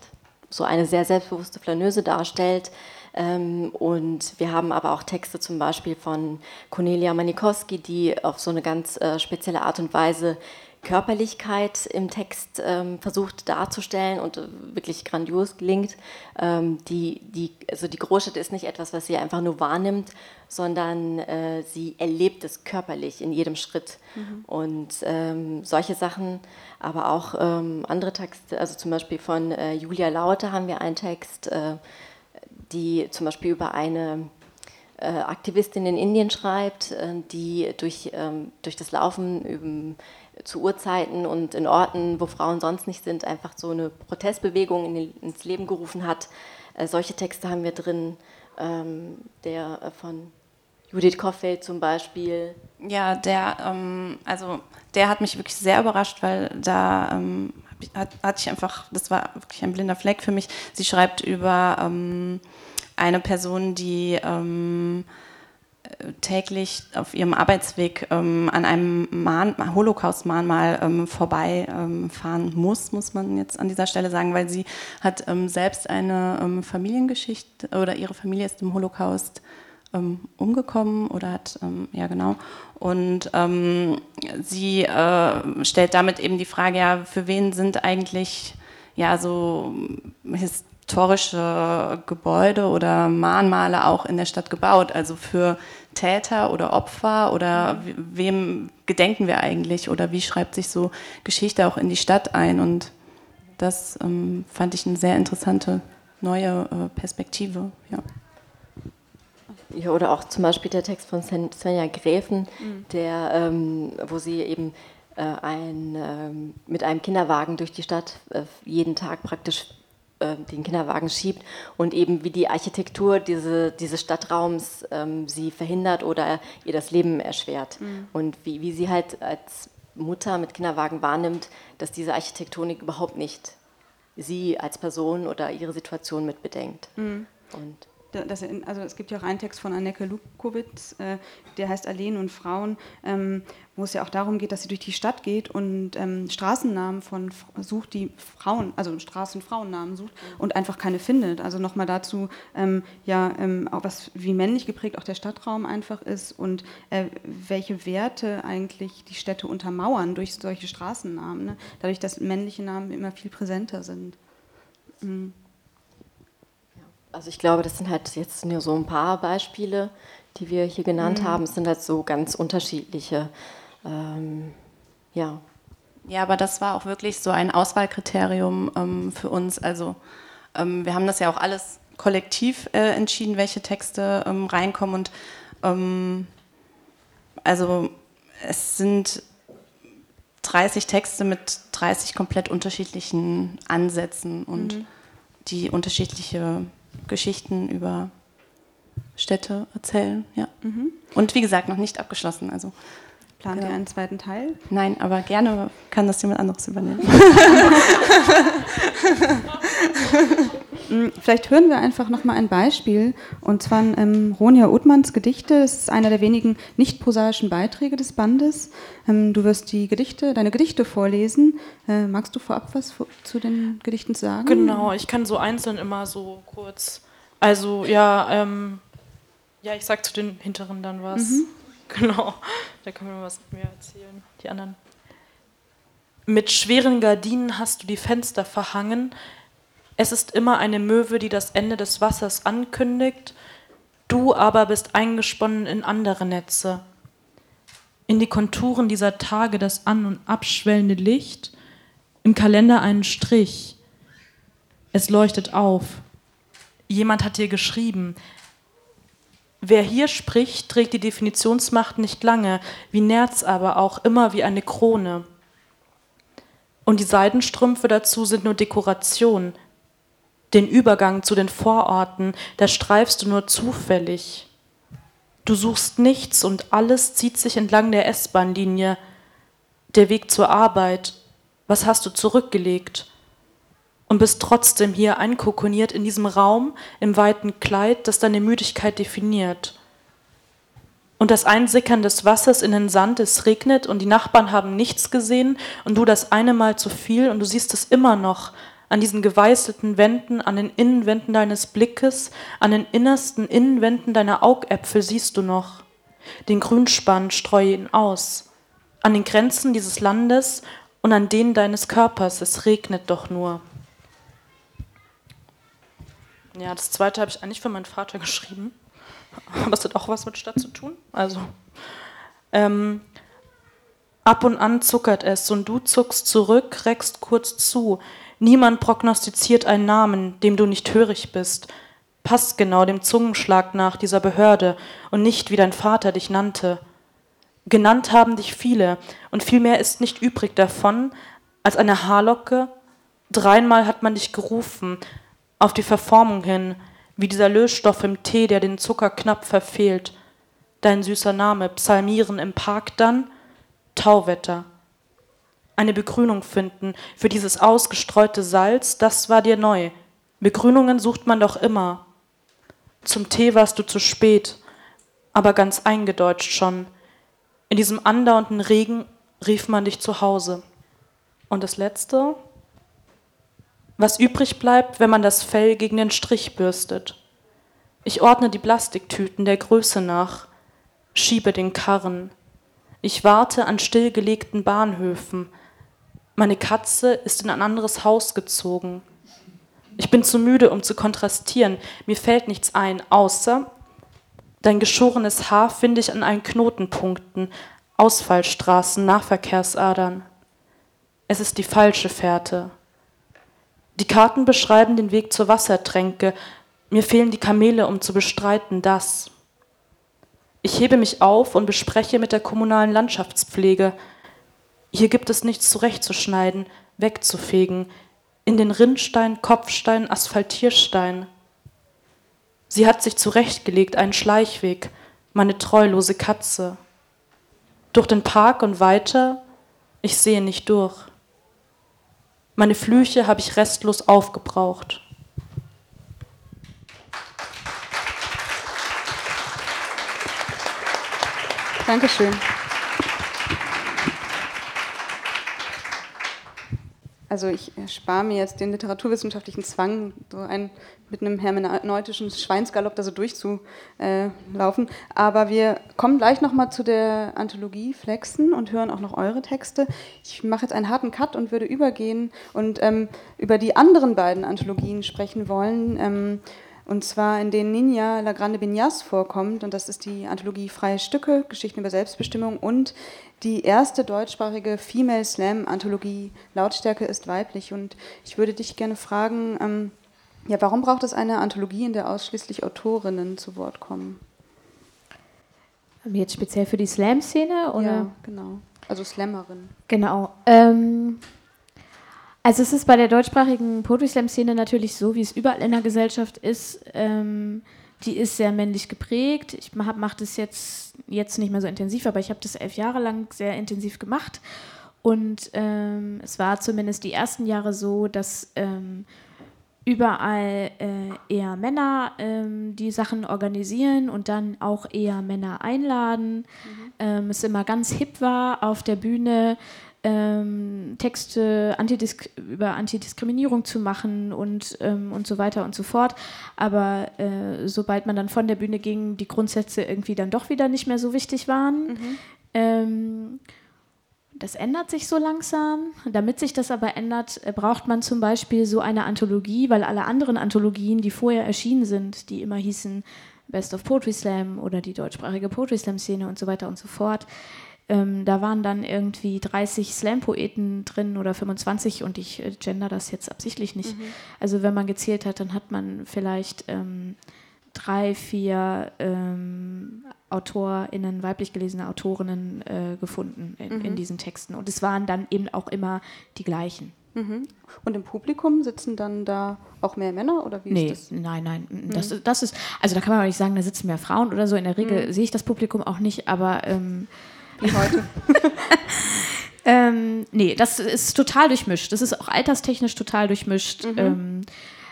D: so eine sehr selbstbewusste Flaneuse darstellt. Ähm, und wir haben aber auch Texte zum Beispiel von Cornelia Manikowski, die auf so eine ganz äh, spezielle Art und Weise Körperlichkeit im Text ähm, versucht darzustellen und äh, wirklich grandios gelingt. Ähm, die, die, also die Großstadt ist nicht etwas, was sie einfach nur wahrnimmt, sondern äh, sie erlebt es körperlich in jedem Schritt. Mhm. Und ähm, solche Sachen, aber auch ähm, andere Texte, also zum Beispiel von äh, Julia Lauter haben wir einen Text, äh, die zum Beispiel über eine äh, Aktivistin in Indien schreibt, äh, die durch, ähm, durch das Laufen zu Uhrzeiten und in Orten, wo Frauen sonst nicht sind, einfach so eine Protestbewegung in, ins Leben gerufen hat. Äh, solche Texte haben wir drin, ähm, der äh, von Judith Koffeld zum Beispiel.
B: Ja, der, ähm, also der hat mich wirklich sehr überrascht, weil da ähm, hat, hatte ich einfach, das war wirklich ein blinder Fleck für mich. Sie schreibt über ähm, eine Person, die ähm, täglich auf ihrem Arbeitsweg ähm, an einem Holocaust-Mahnmal ähm, vorbeifahren ähm, muss, muss man jetzt an dieser Stelle sagen, weil sie hat ähm, selbst eine ähm, Familiengeschichte oder ihre Familie ist im Holocaust umgekommen oder hat, ja genau, und sie äh, stellt damit eben die Frage, ja, für wen sind eigentlich ja so historische Gebäude oder Mahnmale auch in der Stadt gebaut, also für Täter oder Opfer oder wem gedenken wir eigentlich oder wie schreibt sich so Geschichte auch in die Stadt ein und das ähm, fand ich eine sehr interessante neue äh, Perspektive. Ja.
D: ja. oder auch zum Beispiel der Text von Svenja Gräfen, mhm. der, ähm, wo sie eben äh, ein, ähm, mit einem Kinderwagen durch die Stadt äh, jeden Tag praktisch äh, den Kinderwagen schiebt und eben wie die Architektur diese, dieses Stadtraums ähm, sie verhindert oder ihr das Leben erschwert. Mhm. Und wie, wie sie halt als Mutter mit Kinderwagen wahrnimmt, dass diese Architektonik überhaupt nicht sie als Person oder ihre Situation mitbedenkt. Mhm.
A: Und das, also es gibt ja auch einen Text von Anneke Lukowitz, äh, der heißt Alleen und Frauen, ähm, wo es ja auch darum geht, dass sie durch die Stadt geht und ähm, Straßennamen von sucht, die Frauen, also Straßenfrauennamen sucht und einfach keine findet. Also nochmal dazu, ähm, ja, ähm, auch was wie männlich geprägt auch der Stadtraum einfach ist und äh, welche Werte eigentlich die Städte untermauern durch solche Straßennamen, ne? dadurch, dass männliche Namen immer viel präsenter sind. Mhm.
D: Also ich glaube, das sind halt jetzt nur so ein paar Beispiele, die wir hier genannt mhm. haben. Es sind halt so ganz unterschiedliche, ähm, ja.
B: Ja, aber das war auch wirklich so ein Auswahlkriterium ähm, für uns. Also ähm, wir haben das ja auch alles kollektiv äh, entschieden, welche Texte ähm, reinkommen. Und ähm, also es sind 30 Texte mit 30 komplett unterschiedlichen Ansätzen und mhm. die unterschiedliche Geschichten über Städte erzählen. Ja. Mhm. Und wie gesagt, noch nicht abgeschlossen. Also,
A: Plant genau. ihr einen zweiten Teil?
B: Nein, aber gerne kann das jemand anderes übernehmen.
A: Mm, vielleicht hören wir einfach noch mal ein Beispiel, und zwar ähm, Ronja Uthmanns Gedichte. Es ist einer der wenigen nicht prosaischen Beiträge des Bandes. Ähm, du wirst die Gedichte, deine Gedichte vorlesen. Äh, magst du vorab was zu den Gedichten sagen?
C: Genau, ich kann so einzeln immer so kurz. Also ja, ähm, ja, ich sag zu den hinteren dann was. Mhm. Genau, da können wir was mehr erzählen. Die anderen. Mit schweren Gardinen hast du die Fenster verhangen, es ist immer eine Möwe, die das Ende des Wassers ankündigt, du aber bist eingesponnen in andere Netze. In die Konturen dieser Tage das an- und abschwellende Licht, im Kalender einen Strich. Es leuchtet auf. Jemand hat dir geschrieben. Wer hier spricht, trägt die Definitionsmacht nicht lange, wie Nerz aber auch immer wie eine Krone. Und die Seidenstrümpfe dazu sind nur Dekoration. Den Übergang zu den Vororten, da streifst du nur zufällig. Du suchst nichts und alles zieht sich entlang der S-Bahn-Linie. Der Weg zur Arbeit, was hast du zurückgelegt? und bist trotzdem hier einkokoniert in diesem Raum im weiten Kleid, das deine Müdigkeit definiert. Und das Einsickern des Wassers in den Sand, es regnet und die Nachbarn haben nichts gesehen und du das eine Mal zu viel und du siehst es immer noch an diesen geweißelten Wänden, an den Innenwänden deines Blickes, an den innersten Innenwänden deiner Augäpfel siehst du noch. Den Grünspann streue ihn aus. An den Grenzen dieses Landes und an denen deines Körpers, es regnet doch nur. Ja, das zweite habe ich eigentlich für meinen Vater geschrieben. Aber es hat auch was mit Stadt zu tun. Also, ähm, ab und an zuckert es und du zuckst zurück, reckst kurz zu. Niemand prognostiziert einen Namen, dem du nicht hörig bist. Passt genau dem Zungenschlag nach dieser Behörde und nicht wie dein Vater dich nannte. Genannt haben dich viele und viel mehr ist nicht übrig davon als eine Haarlocke. Dreimal hat man dich gerufen, auf die Verformung hin, wie dieser Lösstoff im Tee, der den Zucker knapp verfehlt. Dein süßer Name, Psalmieren im Park dann, Tauwetter. Eine Begrünung finden für dieses ausgestreute Salz, das war dir neu. Begrünungen sucht man doch immer. Zum Tee warst du zu spät, aber ganz eingedeutscht schon. In diesem andauernden Regen rief man dich zu Hause. Und das Letzte, was übrig bleibt, wenn man das Fell gegen den Strich bürstet. Ich ordne die Plastiktüten der Größe nach, schiebe den Karren. Ich warte an stillgelegten Bahnhöfen. Meine Katze ist in ein anderes Haus gezogen. Ich bin zu müde, um zu kontrastieren. Mir fällt nichts ein, außer dein geschorenes Haar finde ich an allen Knotenpunkten, Ausfallstraßen, Nahverkehrsadern. Es ist die falsche Fährte. Die Karten beschreiben den Weg zur Wassertränke. Mir fehlen die Kamele, um zu bestreiten das. Ich hebe mich auf und bespreche mit der kommunalen Landschaftspflege. Hier gibt es nichts zurechtzuschneiden, wegzufegen. In den Rinnstein, Kopfstein, Asphaltierstein. Sie hat sich zurechtgelegt, einen Schleichweg, meine treulose Katze. Durch den Park und weiter, ich sehe nicht durch. Meine Flüche habe ich restlos aufgebraucht.
A: Dankeschön. Also ich spare mir jetzt den literaturwissenschaftlichen Zwang, so ein, mit einem hermeneutischen Schweinsgalopp da so durchzulaufen. Aber wir kommen gleich nochmal zu der Anthologie Flexen und hören auch noch eure Texte. Ich mache jetzt einen harten Cut und würde übergehen und ähm, über die anderen beiden Anthologien sprechen wollen. Ähm, und zwar in denen Ninja La Grande Bignaz vorkommt. Und das ist die Anthologie Freie Stücke, Geschichten über Selbstbestimmung und die erste deutschsprachige Female Slam Anthologie Lautstärke ist weiblich. Und ich würde dich gerne fragen, ähm, ja, warum braucht es eine Anthologie, in der ausschließlich Autorinnen zu Wort kommen?
E: Jetzt speziell für die Slam-Szene?
A: Ja, genau. Also Slammerin.
E: Genau. Ähm, also es ist bei der deutschsprachigen Poetry Slam Szene natürlich so, wie es überall in der Gesellschaft ist. Ähm, die ist sehr männlich geprägt. Ich mache das jetzt, jetzt nicht mehr so intensiv, aber ich habe das elf Jahre lang sehr intensiv gemacht. Und ähm, es war zumindest die ersten Jahre so, dass ähm, überall äh, eher Männer ähm, die Sachen organisieren und dann auch eher Männer einladen. Mhm. Ähm, es immer ganz hip war auf der Bühne ähm, Texte Antidisk über Antidiskriminierung zu machen und, ähm, und so weiter und so fort. Aber äh, sobald man dann von der Bühne ging, die Grundsätze irgendwie dann doch wieder nicht mehr so wichtig waren. Mhm. Ähm, das ändert sich so langsam. Damit sich das aber ändert, äh, braucht man zum Beispiel so eine Anthologie, weil alle anderen Anthologien, die vorher erschienen sind, die immer hießen Best of Poetry Slam oder die deutschsprachige Poetry Slam Szene und so weiter und so fort, ähm, da waren dann irgendwie 30 Slam-Poeten drin oder 25 und ich äh, gender das jetzt absichtlich nicht. Mhm. Also wenn man gezählt hat, dann hat man vielleicht ähm, drei, vier ähm, AutorInnen, weiblich gelesene Autorinnen äh, gefunden in, mhm. in, diesen Texten. Und es waren dann eben auch immer die gleichen.
A: Mhm. Und im Publikum sitzen dann da auch mehr Männer oder wie
E: nee,
A: ist
E: das? Nein, nein. Mhm. Das, das ist, also da kann man auch nicht sagen, da sitzen mehr Frauen oder so. In der Regel mhm. sehe ich das Publikum auch nicht, aber ähm,
A: wie heute.
E: ähm, nee, das ist total durchmischt. Das ist auch alterstechnisch total durchmischt. Mhm. Ähm,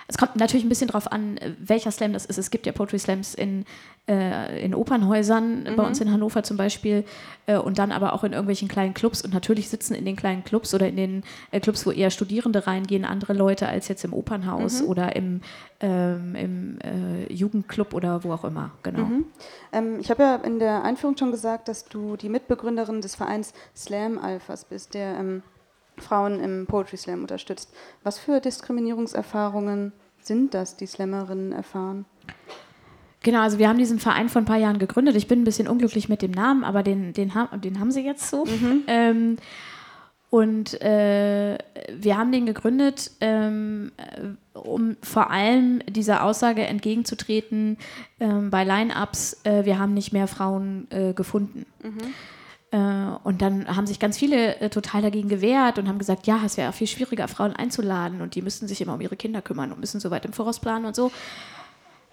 E: es kommt natürlich ein bisschen darauf an, welcher Slam das ist. Es gibt ja Poetry Slams in, äh, in Opernhäusern, mhm. bei uns in Hannover zum Beispiel, äh, und dann aber auch in irgendwelchen kleinen Clubs. Und natürlich sitzen in den kleinen Clubs oder in den äh, Clubs, wo eher Studierende reingehen, andere Leute als jetzt im Opernhaus mhm. oder im, ähm, im äh, Jugendclub oder wo auch immer. Genau.
A: Mhm. Ähm, ich habe ja in der Einführung schon gesagt, dass du die Mitbegründerin des Vereins Slam Alphas bist, der ähm, Frauen im Poetry Slam unterstützt. Was für Diskriminierungserfahrungen sind das, die Slammerinnen erfahren?
E: Genau, also wir haben diesen Verein vor ein paar Jahren gegründet. Ich bin ein bisschen unglücklich mit dem Namen, aber den, den, den haben sie jetzt so. Mhm. Ähm, und äh, wir haben den gegründet, ähm, um vor allem dieser Aussage entgegenzutreten ähm, bei Line-Ups, äh, wir haben nicht mehr Frauen äh, gefunden. Mhm. Äh, und dann haben sich ganz viele äh, total dagegen gewehrt und haben gesagt, ja, es wäre auch viel schwieriger, Frauen einzuladen und die müssten sich immer um ihre Kinder kümmern und müssen so weit im Voraus planen und so.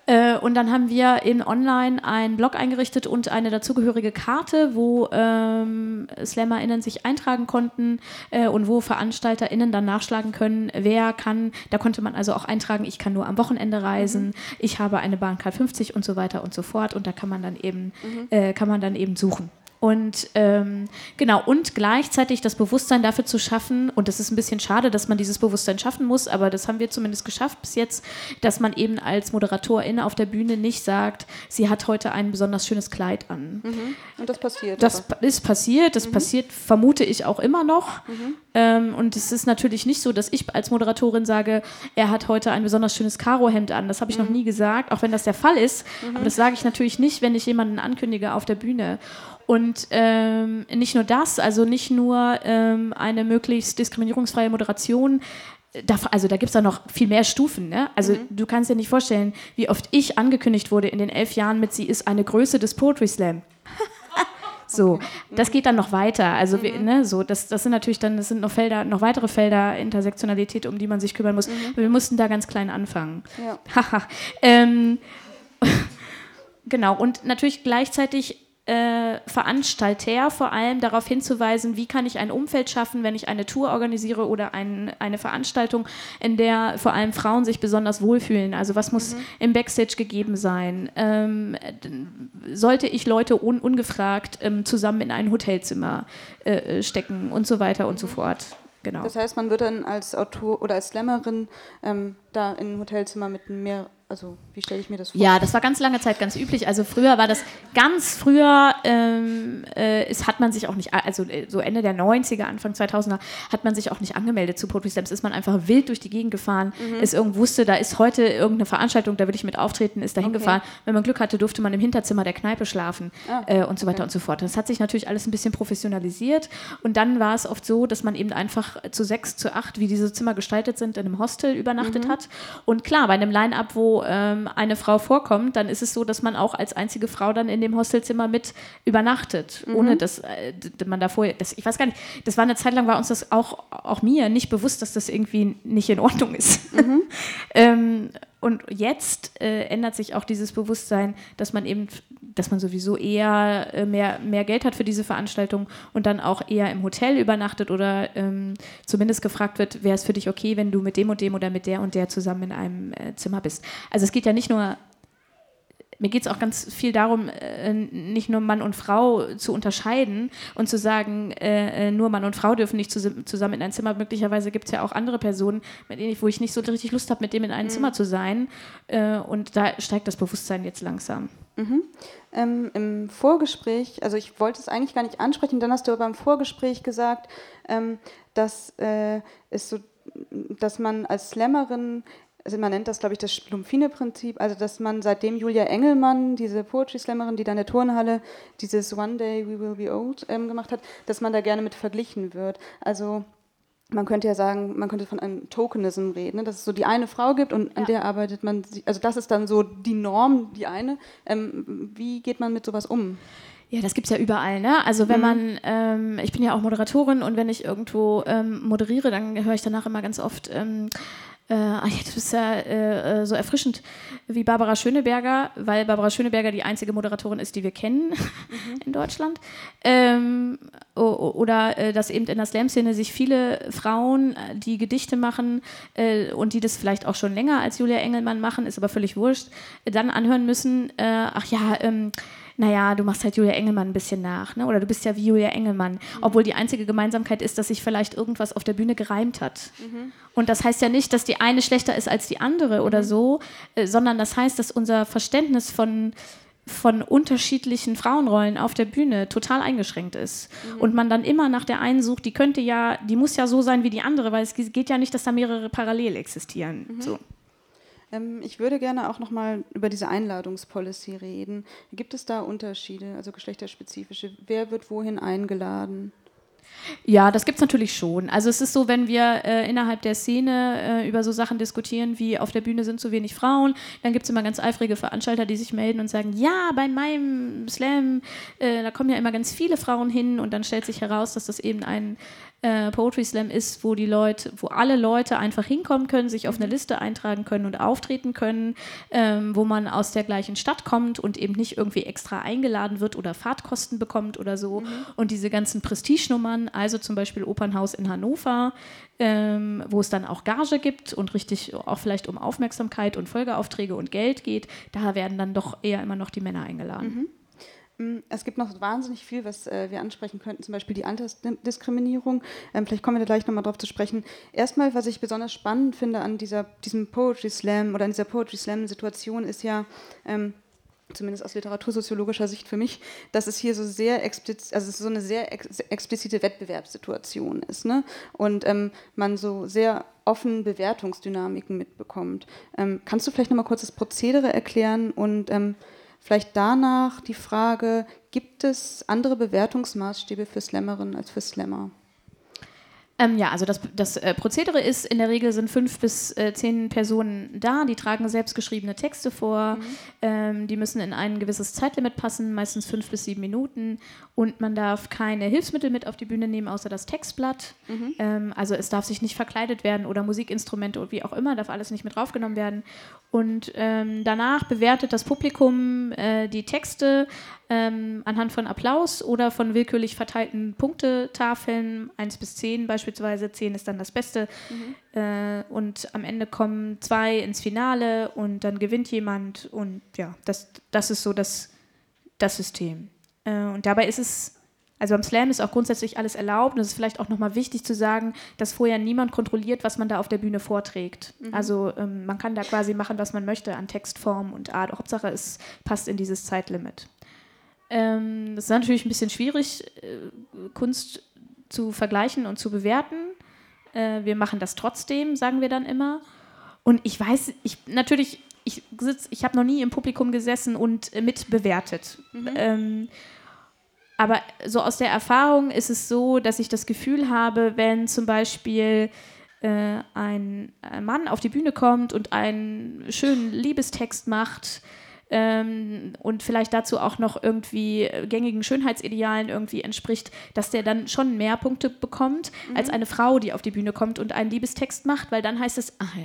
E: Äh, und dann haben wir in Online einen Blog eingerichtet und eine dazugehörige Karte, wo ähm, SlammerInnen sich eintragen konnten äh, und wo VeranstalterInnen dann nachschlagen können, wer kann. Da konnte man also auch eintragen, ich kann nur am Wochenende reisen, mhm. ich habe eine Bahncard 50 und so weiter und so fort. Und da kann man dann eben, mhm. äh, kann man dann eben suchen. Und ähm, genau, und gleichzeitig das Bewusstsein dafür zu schaffen, und das ist ein bisschen schade, dass man dieses Bewusstsein schaffen muss, aber das haben wir zumindest geschafft bis jetzt, dass man eben als Moderatorin auf der Bühne nicht sagt, sie hat heute ein besonders schönes Kleid an.
A: Mhm. Und das passiert.
E: Das aber. ist passiert, das mhm. passiert, vermute ich auch immer noch. Mhm. Ähm, und es ist natürlich nicht so, dass ich als Moderatorin sage, er hat heute ein besonders schönes Karohemd an. Das habe ich noch mhm. nie gesagt, auch wenn das der Fall ist. Mhm. Aber das sage ich natürlich nicht, wenn ich jemanden ankündige auf der Bühne. Und ähm, nicht nur das, also nicht nur ähm, eine möglichst diskriminierungsfreie Moderation, da, also da gibt es da noch viel mehr Stufen. Ne? Also mhm. du kannst dir nicht vorstellen, wie oft ich angekündigt wurde in den elf Jahren mit, sie ist eine Größe des Poetry Slam. so, das geht dann noch weiter. Also mhm. wir, ne, so, das, das sind natürlich dann, das sind noch Felder, noch weitere Felder Intersektionalität, um die man sich kümmern muss. Mhm. Wir mussten da ganz klein anfangen. Ja. ähm, genau, und natürlich gleichzeitig äh, Veranstalter vor allem darauf hinzuweisen, wie kann ich ein Umfeld schaffen, wenn ich eine Tour organisiere oder ein, eine Veranstaltung, in der vor allem Frauen sich besonders wohlfühlen. Also was muss mhm. im Backstage gegeben sein? Ähm, sollte ich Leute un ungefragt ähm, zusammen in ein Hotelzimmer äh, stecken und so weiter und so fort. Genau.
A: Das heißt, man wird dann als Autor oder als Slammerin ähm, da in ein Hotelzimmer mit mehr also wie stelle ich mir das vor?
E: Ja, das war ganz lange Zeit ganz üblich. Also früher war das ganz früher, ähm, äh, es hat man sich auch nicht, also äh, so Ende der 90er, Anfang 2000er, hat man sich auch nicht angemeldet zu Poetry Slams. Ist man einfach wild durch die Gegend gefahren, mhm. ist irgendwo wusste, da ist heute irgendeine Veranstaltung, da will ich mit auftreten, ist da hingefahren. Okay. Wenn man Glück hatte, durfte man im Hinterzimmer der Kneipe schlafen ah, äh, und so weiter okay. und so fort. Das hat sich natürlich alles ein bisschen professionalisiert und dann war es oft so, dass man eben einfach zu sechs, zu acht, wie diese Zimmer gestaltet sind, in einem Hostel übernachtet mhm. hat. Und klar, bei einem Line-Up, wo ähm, eine Frau vorkommt, dann ist es so, dass man auch als einzige Frau dann in dem Hostelzimmer mit übernachtet, mhm. ohne dass äh, man davor, das, ich weiß gar nicht, das war eine Zeit lang, war uns das auch, auch mir nicht bewusst, dass das irgendwie nicht in Ordnung ist. Mhm. ähm, und jetzt äh, ändert sich auch dieses Bewusstsein, dass man eben, dass man sowieso eher äh, mehr, mehr Geld hat für diese Veranstaltung und dann auch eher im Hotel übernachtet oder ähm, zumindest gefragt wird, wäre es für dich okay, wenn du mit dem und dem oder mit der und der zusammen in einem äh, Zimmer bist. Also es geht ja nicht nur mir geht es auch ganz viel darum, äh, nicht nur Mann und Frau zu unterscheiden und zu sagen, äh, äh nur Mann und Frau dürfen nicht zusammen in ein Zimmer. Möglicherweise gibt es ja auch andere Personen, mit denen ich, wo ich nicht so richtig Lust habe, mit dem in einem mhm. Zimmer zu sein. Äh, und da steigt das Bewusstsein jetzt langsam.
A: Mhm. Ähm, Im Vorgespräch, also ich wollte es eigentlich gar nicht ansprechen, dann hast du aber im Vorgespräch gesagt, ähm, dass äh, es so dass man als Slammerin also man nennt das, glaube ich, das Schlumpfine-Prinzip, also dass man seitdem Julia Engelmann, diese Poetry Slammerin, die da in der Turnhalle dieses One Day We Will Be Old ähm, gemacht hat, dass man da gerne mit verglichen wird. Also man könnte ja sagen, man könnte von einem Tokenism reden, ne? dass es so die eine Frau gibt und an der arbeitet man, also das ist dann so die Norm, die eine. Ähm, wie geht man mit sowas um?
E: Ja, das gibt es ja überall, ne? Also wenn mhm. man, ähm, ich bin ja auch Moderatorin und wenn ich irgendwo ähm, moderiere, dann höre ich danach immer ganz oft, ähm, äh, ja, das ist ja äh, äh, so erfrischend wie Barbara Schöneberger, weil Barbara Schöneberger die einzige Moderatorin ist, die wir kennen mhm. in Deutschland. Ähm, oder äh, dass eben in der Slam-Szene sich viele Frauen, äh, die Gedichte machen äh, und die das vielleicht auch schon länger als Julia Engelmann machen, ist aber völlig wurscht, dann anhören müssen, ach ja, ähm, naja, du machst halt Julia Engelmann ein bisschen nach, ne? oder du bist ja wie Julia Engelmann. Mhm. Obwohl die einzige Gemeinsamkeit ist, dass sich vielleicht irgendwas auf der Bühne gereimt hat. Mhm. Und das heißt ja nicht, dass die eine schlechter ist als die andere oder mhm. so, äh, sondern das heißt, dass unser Verständnis von von unterschiedlichen Frauenrollen auf der Bühne total eingeschränkt ist. Mhm. Und man dann immer nach der einen sucht, die könnte ja, die muss ja so sein wie die andere, weil es geht ja nicht, dass da mehrere parallel existieren. Mhm. So.
A: Ähm, ich würde gerne auch noch mal über diese Einladungspolicy reden. Gibt es da Unterschiede, also geschlechterspezifische? Wer wird wohin eingeladen?
E: Ja, das gibt es natürlich schon. Also es ist so, wenn wir äh, innerhalb der Szene äh, über so Sachen diskutieren, wie auf der Bühne sind zu wenig Frauen, dann gibt es immer ganz eifrige Veranstalter, die sich melden und sagen, ja, bei meinem Slam, äh, da kommen ja immer ganz viele Frauen hin und dann stellt sich heraus, dass das eben ein äh, Poetry Slam ist, wo die Leute, wo alle Leute einfach hinkommen können, sich auf eine Liste eintragen können und auftreten können, ähm, wo man aus der gleichen Stadt kommt und eben nicht irgendwie extra eingeladen wird oder Fahrtkosten bekommt oder so. Mhm. Und diese ganzen Prestigenummern, also zum Beispiel Opernhaus in Hannover, ähm, wo es dann auch Gage gibt und richtig auch vielleicht um Aufmerksamkeit und Folgeaufträge und Geld geht, da werden dann doch eher immer noch die Männer eingeladen. Mhm.
A: Mm, es gibt noch wahnsinnig viel, was äh, wir ansprechen könnten, zum Beispiel die Altersdiskriminierung. Ähm, vielleicht kommen wir da gleich nochmal drauf zu sprechen. Erstmal, was ich besonders spannend finde an dieser, diesem Poetry Slam oder an dieser Poetry Slam-Situation ist ja, ähm, zumindest aus literatursoziologischer Sicht für mich, dass es hier so sehr explizit, also so eine sehr ex explizite Wettbewerbssituation ist, ne? Und ähm, man so sehr offen Bewertungsdynamiken mitbekommt. Ähm, kannst du vielleicht nochmal kurz das Prozedere erklären und ähm, Vielleicht danach die Frage, gibt es andere Bewertungsmaßstäbe für Slammerinnen als für Slammer?
E: Ähm, ja, also das, das äh, Prozedere ist, in der Regel sind fünf bis äh, zehn Personen da, die tragen selbstgeschriebene Texte vor, mhm. ähm, die müssen in ein gewisses Zeitlimit passen, meistens fünf bis sieben Minuten und man darf keine Hilfsmittel mit auf die Bühne nehmen, außer das Textblatt. Mhm. Ähm, also es darf sich nicht verkleidet werden oder Musikinstrumente oder wie auch immer, darf alles nicht mit draufgenommen werden. Und ähm, danach bewertet das Publikum äh, die Texte ähm, anhand von Applaus oder von willkürlich verteilten Punktetafeln, 1 bis 10 beispielsweise. 10 ist dann das Beste. Mhm. Äh, und am Ende kommen zwei ins Finale und dann gewinnt jemand. Und ja, das, das ist so das, das System. Äh, und dabei ist es also beim Slam ist auch grundsätzlich alles erlaubt. Und es ist vielleicht auch nochmal wichtig zu sagen, dass vorher niemand kontrolliert, was man da auf der Bühne vorträgt. Mhm. Also ähm, man kann da quasi machen, was man möchte an Textform und Art. Hauptsache, es passt in dieses Zeitlimit. Ähm, das ist natürlich ein bisschen schwierig, äh, Kunst zu vergleichen und zu bewerten. Äh, wir machen das trotzdem, sagen wir dann immer. Und ich weiß, ich natürlich, ich sitz, ich habe noch nie im Publikum gesessen und äh, mitbewertet. Mhm. Ähm, aber so aus der Erfahrung ist es so, dass ich das Gefühl habe, wenn zum Beispiel äh, ein Mann auf die Bühne kommt und einen schönen Liebestext macht, ähm, und vielleicht dazu auch noch irgendwie gängigen Schönheitsidealen irgendwie entspricht, dass der dann schon mehr Punkte bekommt mhm. als eine Frau, die auf die Bühne kommt und einen Liebestext macht, weil dann heißt es, ach,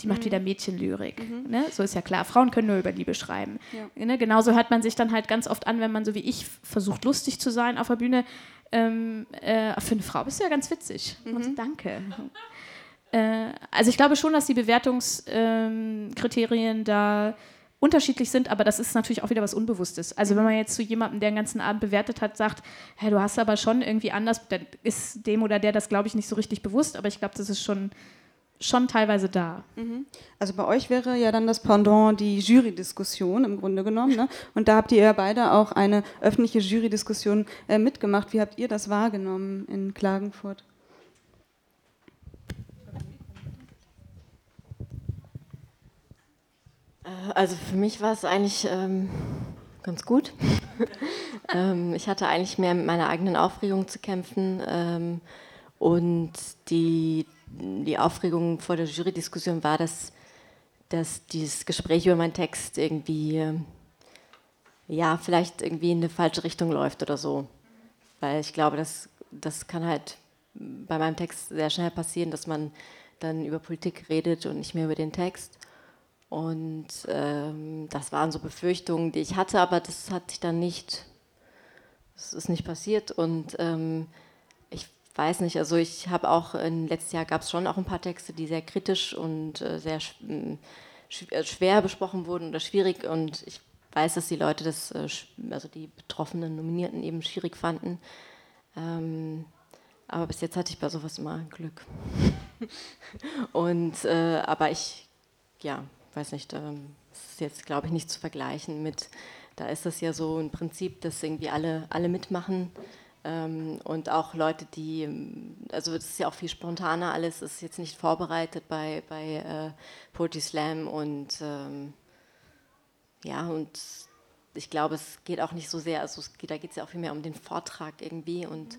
E: die macht mhm. wieder Mädchenlyrik. Mhm. Ne? So ist ja klar, Frauen können nur über Liebe schreiben. Ja. Ne? Genauso hört man sich dann halt ganz oft an, wenn man so wie ich versucht, lustig zu sein auf der Bühne. Ähm, äh, für eine Frau bist du ja ganz witzig. Und mhm. danke. Äh, also ich glaube schon, dass die Bewertungskriterien da unterschiedlich sind, aber das ist natürlich auch wieder was Unbewusstes. Also wenn man jetzt zu jemandem, der den ganzen Abend bewertet hat, sagt, hey, du hast aber schon irgendwie anders, dann ist dem oder der das, glaube ich, nicht so richtig bewusst, aber ich glaube, das ist schon, schon teilweise da.
A: Mhm. Also bei euch wäre ja dann das Pendant die Jury-Diskussion im Grunde genommen. Ne? Und da habt ihr ja beide auch eine öffentliche Jury-Diskussion äh, mitgemacht. Wie habt ihr das wahrgenommen in Klagenfurt?
D: Also für mich war es eigentlich ähm, ganz gut. ähm, ich hatte eigentlich mehr mit meiner eigenen Aufregung zu kämpfen. Ähm, Und die, die Aufregung vor der Jurydiskussion war, dass, dass dieses Gespräch über meinen Text irgendwie, ja, vielleicht irgendwie in eine falsche Richtung läuft oder so. Weil ich glaube, das, das kann halt bei meinem Text sehr schnell passieren, dass man dann über Politik redet und nicht mehr über den Text. Und ähm, das waren so Befürchtungen, die ich hatte, aber das hat sich dann nicht, das ist nicht passiert. Und ähm, ich weiß nicht, also ich habe auch, im letzten Jahr gab es schon auch ein paar Texte, die sehr kritisch und äh, sehr äh, schwer besprochen wurden oder schwierig. Und ich weiß, dass die Leute das, äh, also die betroffenen Nominierten eben schwierig fanden. Ähm, aber bis jetzt hatte ich bei sowas immer Glück. und, äh, aber ich, ja, weiß nicht, ähm, das ist jetzt, glaube ich, nicht zu vergleichen mit, da ist das ja so ein Prinzip, dass irgendwie alle, alle mitmachen. Ähm, und auch Leute, die, also es ist ja auch viel spontaner alles, ist jetzt nicht vorbereitet bei, bei äh, Poetry Slam und ähm, ja, und ich glaube, es geht auch nicht so sehr, also geht, da geht es ja auch viel mehr um den Vortrag irgendwie und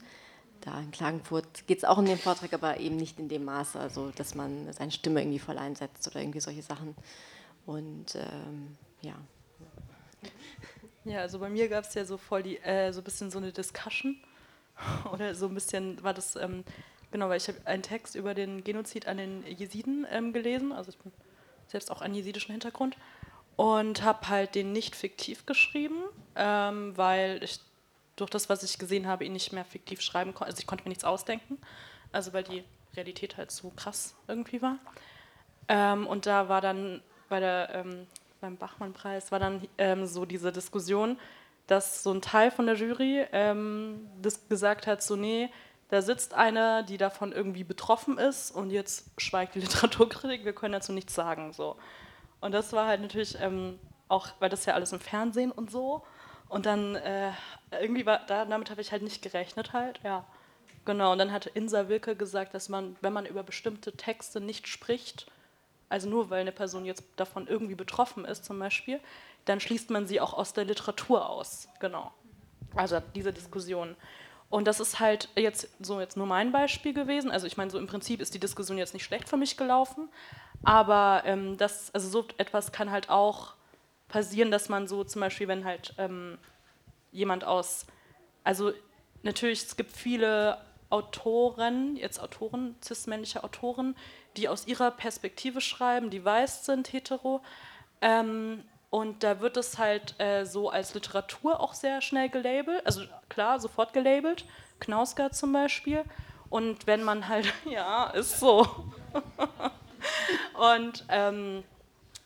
D: da in Klagenfurt geht es auch um den Vortrag, aber eben nicht in dem Maße, also dass man seine Stimme irgendwie voll einsetzt oder irgendwie solche Sachen. Und ähm, ja.
C: Ja, also bei mir gab es ja so voll die, äh, so ein bisschen so eine Discussion oder so ein bisschen war das, ähm, genau, weil ich habe einen Text über den Genozid an den Jesiden ähm, gelesen, also ich bin selbst auch einen jesidischen Hintergrund und habe halt den nicht fiktiv geschrieben, ähm, weil ich durch das, was ich gesehen habe, ihn nicht mehr fiktiv schreiben konnte. Also ich konnte mir nichts ausdenken, also weil die Realität halt so krass irgendwie war. Ähm, und da war dann bei der, ähm, beim Bachmann-Preis war dann ähm, so diese Diskussion, dass so ein Teil von der Jury ähm, das gesagt hat, so nee, da sitzt eine, die davon irgendwie betroffen ist und jetzt schweigt die Literaturkritik, wir können dazu nichts sagen. So. Und das war halt natürlich ähm, auch, weil das ja alles im Fernsehen und so, und dann äh, irgendwie war, damit habe ich halt nicht gerechnet halt, ja. Genau, und dann hatte Insa Wilke gesagt, dass man, wenn man über bestimmte Texte nicht spricht, also nur weil eine Person jetzt davon irgendwie betroffen ist zum Beispiel, dann schließt man sie auch aus der Literatur aus. Genau. Also diese Diskussion. Und das ist halt jetzt so jetzt nur mein Beispiel gewesen. Also ich meine, so im Prinzip ist die Diskussion jetzt nicht schlecht für mich gelaufen, aber ähm, das, also so etwas kann halt auch passieren, dass man so zum Beispiel, wenn halt ähm, jemand aus, also natürlich, es gibt viele Autoren, jetzt Autoren, cis-männliche Autoren, die aus ihrer Perspektive schreiben, die weiß sind, hetero. Ähm, und da wird es halt äh, so als Literatur auch sehr schnell gelabelt, also klar, sofort gelabelt. Knausgard zum Beispiel. Und wenn man halt, ja, ist so. und ähm,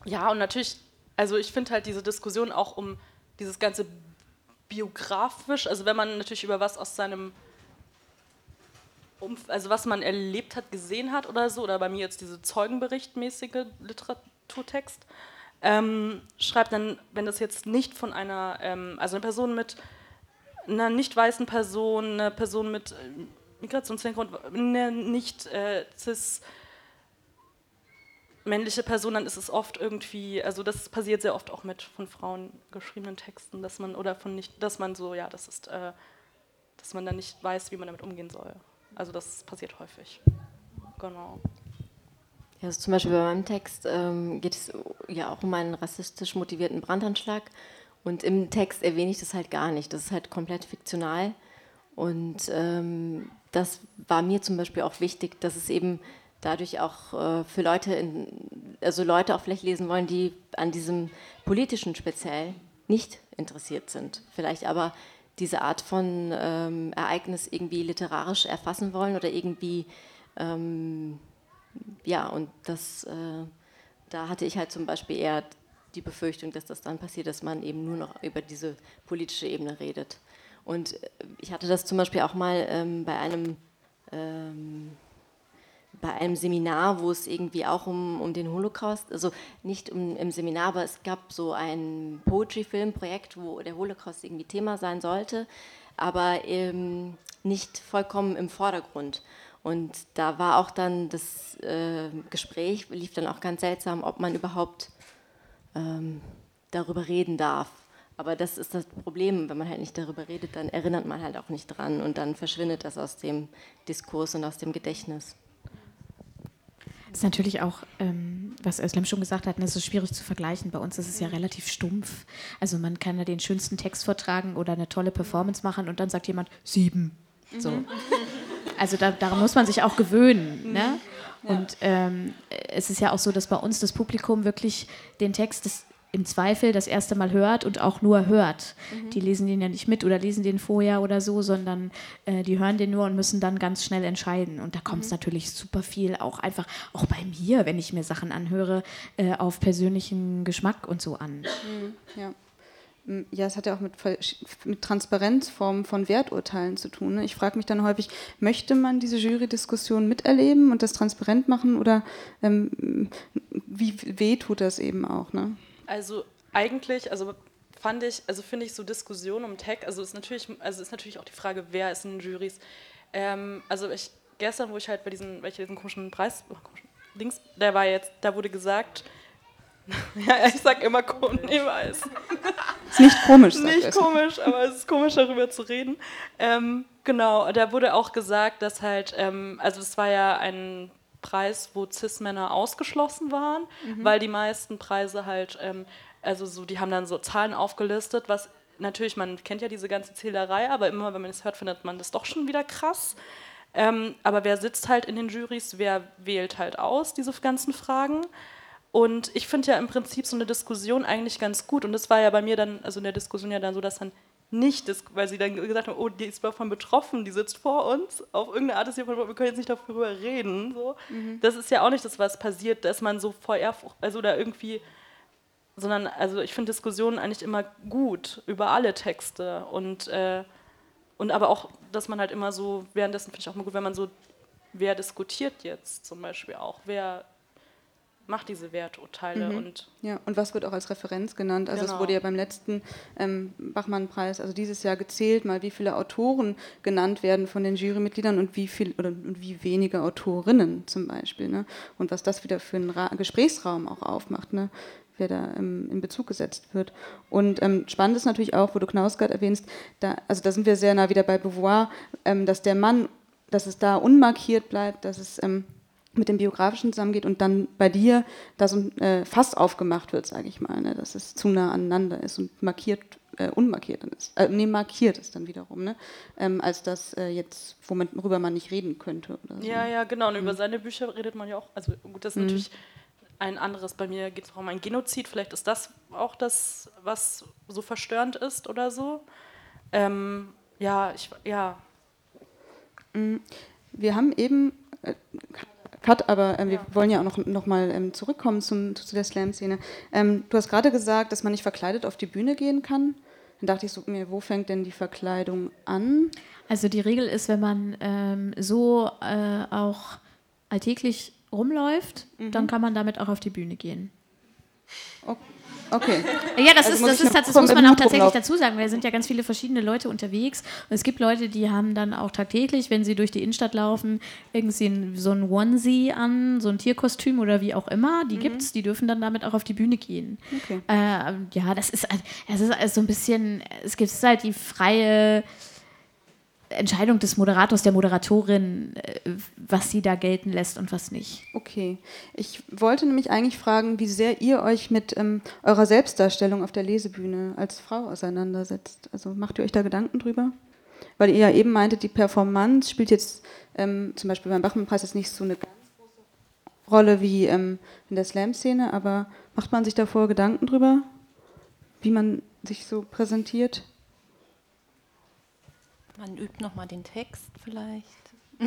C: ja, und natürlich also ich finde halt diese Diskussion auch um dieses ganze biografisch, also wenn man natürlich über was aus seinem also was man erlebt hat, gesehen hat oder so, oder bei mir jetzt diese Zeugenberichtmäßige Literaturtext, ähm, schreibt dann, wenn das jetzt nicht von einer, ähm, also eine Person mit einer nicht weißen Person, eine Person mit äh, Migrationshintergrund, eine nicht äh, cis männliche Person, dann ist es oft irgendwie, also das passiert sehr oft auch mit von Frauen geschriebenen Texten, dass man oder von nicht, dass man so, ja, das ist, äh, dass man dann nicht weiß, wie man damit umgehen soll. Also das passiert häufig. Genau.
D: Ja, also zum Beispiel bei meinem Text ähm, geht es ja auch um einen rassistisch motivierten Brandanschlag und im Text erwähne ich das halt gar nicht. Das ist halt komplett fiktional und ähm, das war mir zum Beispiel auch wichtig, dass es eben dadurch auch äh, für Leute, in, also Leute auch vielleicht lesen wollen, die an diesem politischen speziell nicht interessiert sind, vielleicht aber diese Art von ähm, Ereignis irgendwie literarisch erfassen wollen oder irgendwie, ähm, ja, und das, äh, da hatte ich halt zum Beispiel eher die Befürchtung, dass das dann passiert, dass man eben nur noch über diese politische Ebene redet. Und ich hatte das zum Beispiel auch mal ähm, bei einem ähm, bei einem Seminar, wo es irgendwie auch um, um den Holocaust, also nicht um, im Seminar, aber es gab so ein Poetry-Film-Projekt, wo der Holocaust irgendwie Thema sein sollte, aber ähm, nicht vollkommen im Vordergrund. Und da war auch dann das äh, Gespräch, lief dann auch ganz seltsam, ob man überhaupt ähm, darüber reden darf. Aber das ist das Problem, wenn man halt nicht darüber redet, dann erinnert man halt auch nicht dran und dann verschwindet das aus dem Diskurs und aus dem Gedächtnis.
E: Das ist natürlich auch, ähm, was Özlem schon gesagt hat, ne, es ist schwierig zu vergleichen. Bei uns ist es ja relativ stumpf. Also man kann ja den schönsten Text vortragen oder eine tolle Performance machen und dann sagt jemand sieben. So. Mhm. Also da, daran muss man sich auch gewöhnen. Ne? Und ähm, es ist ja auch so, dass bei uns das Publikum wirklich den Text des, im Zweifel das erste Mal hört und auch nur hört. Mhm. Die lesen den ja nicht mit oder lesen den vorher oder so, sondern äh, die hören den nur und müssen dann ganz schnell entscheiden. Und da kommt es mhm. natürlich super viel, auch einfach, auch bei mir, wenn ich mir Sachen anhöre, äh, auf persönlichen Geschmack und so an. Mhm.
A: Ja. Ja, es hat ja auch mit, mit Transparenzformen von Werturteilen zu tun. Ne? Ich frage mich dann häufig, möchte man diese Jury-Diskussion miterleben und das transparent machen oder ähm, wie weh tut das eben auch? Ne?
C: Also eigentlich, also fand ich, also finde ich so Diskussionen um Tech, also ist natürlich, also ist natürlich auch die Frage, wer ist in den Juries. Ähm, also ich gestern, wo ich halt bei diesen, weil ich diesen komischen Preis, oh, komischen Dings, der war jetzt, da wurde gesagt, ja, ich sag immer komisch, ich weiß.
A: Ist nicht komisch,
C: Nicht komisch, aber es ist komisch, darüber zu reden. Ähm, genau, da wurde auch gesagt, dass halt, ähm, also es war ja ein Preis, wo Cis-Männer ausgeschlossen waren, mhm. weil die meisten Preise halt, ähm, also so, die haben dann so Zahlen aufgelistet, was natürlich, man kennt ja diese ganze Zählerei, aber immer, wenn man es hört, findet man das doch schon wieder krass. Ähm, aber wer sitzt halt in den Jurys, wer wählt halt aus, diese ganzen Fragen? Und ich finde ja im Prinzip so eine Diskussion eigentlich ganz gut. Und das war ja bei mir dann, also in der Diskussion ja dann so, dass dann nicht, weil sie dann gesagt haben, oh, die ist davon betroffen, die sitzt vor uns, auf irgendeine Art ist sie von, wir können jetzt nicht darüber reden. So. Mhm. Das ist ja auch nicht das, was passiert, dass man so vor Ehrfurcht, also da irgendwie, sondern, also ich finde Diskussionen eigentlich immer gut über alle Texte und, äh, und aber auch, dass man halt immer so, währenddessen finde ich auch mal gut, wenn man so, wer diskutiert jetzt zum Beispiel auch, wer macht diese Werturteile. Mhm. Und
A: ja, und was wird auch als Referenz genannt? Also genau. es wurde ja beim letzten ähm, Bachmann-Preis, also dieses Jahr gezählt, mal wie viele Autoren genannt werden von den Jurymitgliedern und wie viel oder und wie wenige Autorinnen zum Beispiel. Ne? Und was das wieder für einen Ra Gesprächsraum auch aufmacht. Ne? wer da ähm, in Bezug gesetzt wird. Und ähm, spannend ist natürlich auch, wo du Knausgard erwähnst, da, also da sind wir sehr nah wieder bei Beauvoir, ähm, dass der Mann, dass es da unmarkiert bleibt, dass es ähm, mit dem Biografischen zusammengeht und dann bei dir da so ein äh, Fass aufgemacht wird, sage ich mal, ne, dass es zu nah aneinander ist und markiert, äh, unmarkiert ist. Äh, nee, markiert ist dann wiederum, ne? Ähm, als das äh, jetzt, worüber man nicht reden könnte.
C: So. Ja, ja, genau. Und mhm. über seine Bücher redet man ja auch. Also gut, das ist mhm. natürlich ein anderes. Bei mir geht es auch um ein Genozid. Vielleicht ist das auch das, was so verstörend ist oder so. Ähm, ja, ich, ja.
A: Mhm. Wir haben eben äh, Cut, aber äh, wir ja. wollen ja auch noch, noch mal ähm, zurückkommen zum, zu der Slam-Szene. Ähm, du hast gerade gesagt, dass man nicht verkleidet auf die Bühne gehen kann. Dann dachte ich so mir, wo fängt denn die Verkleidung an?
E: Also die Regel ist, wenn man ähm, so äh, auch alltäglich rumläuft, mhm. dann kann man damit auch auf die Bühne gehen.
A: Okay. Okay.
E: Ja, das, also ist, das, ist, das muss man auch tatsächlich dazu sagen, weil es sind ja ganz viele verschiedene Leute unterwegs. Und es gibt Leute, die haben dann auch tagtäglich, wenn sie durch die Innenstadt laufen, irgendwie so ein Onesie an, so ein Tierkostüm oder wie auch immer. Die mhm. es, die dürfen dann damit auch auf die Bühne gehen. Okay. Äh, ja, das ist, das ist also ein bisschen, es gibt halt die freie Entscheidung des Moderators, der Moderatorin, äh, was sie da gelten lässt und was nicht.
A: Okay. Ich wollte nämlich eigentlich fragen, wie sehr ihr euch mit ähm, eurer Selbstdarstellung auf der Lesebühne als Frau auseinandersetzt. Also macht ihr euch da Gedanken drüber? Weil ihr ja eben meintet, die Performance spielt jetzt ähm, zum Beispiel beim Bachmann-Preis jetzt nicht so eine ganz große Rolle wie ähm, in der Slam-Szene, aber macht man sich davor Gedanken drüber, wie man sich so präsentiert?
B: Man übt nochmal den Text vielleicht.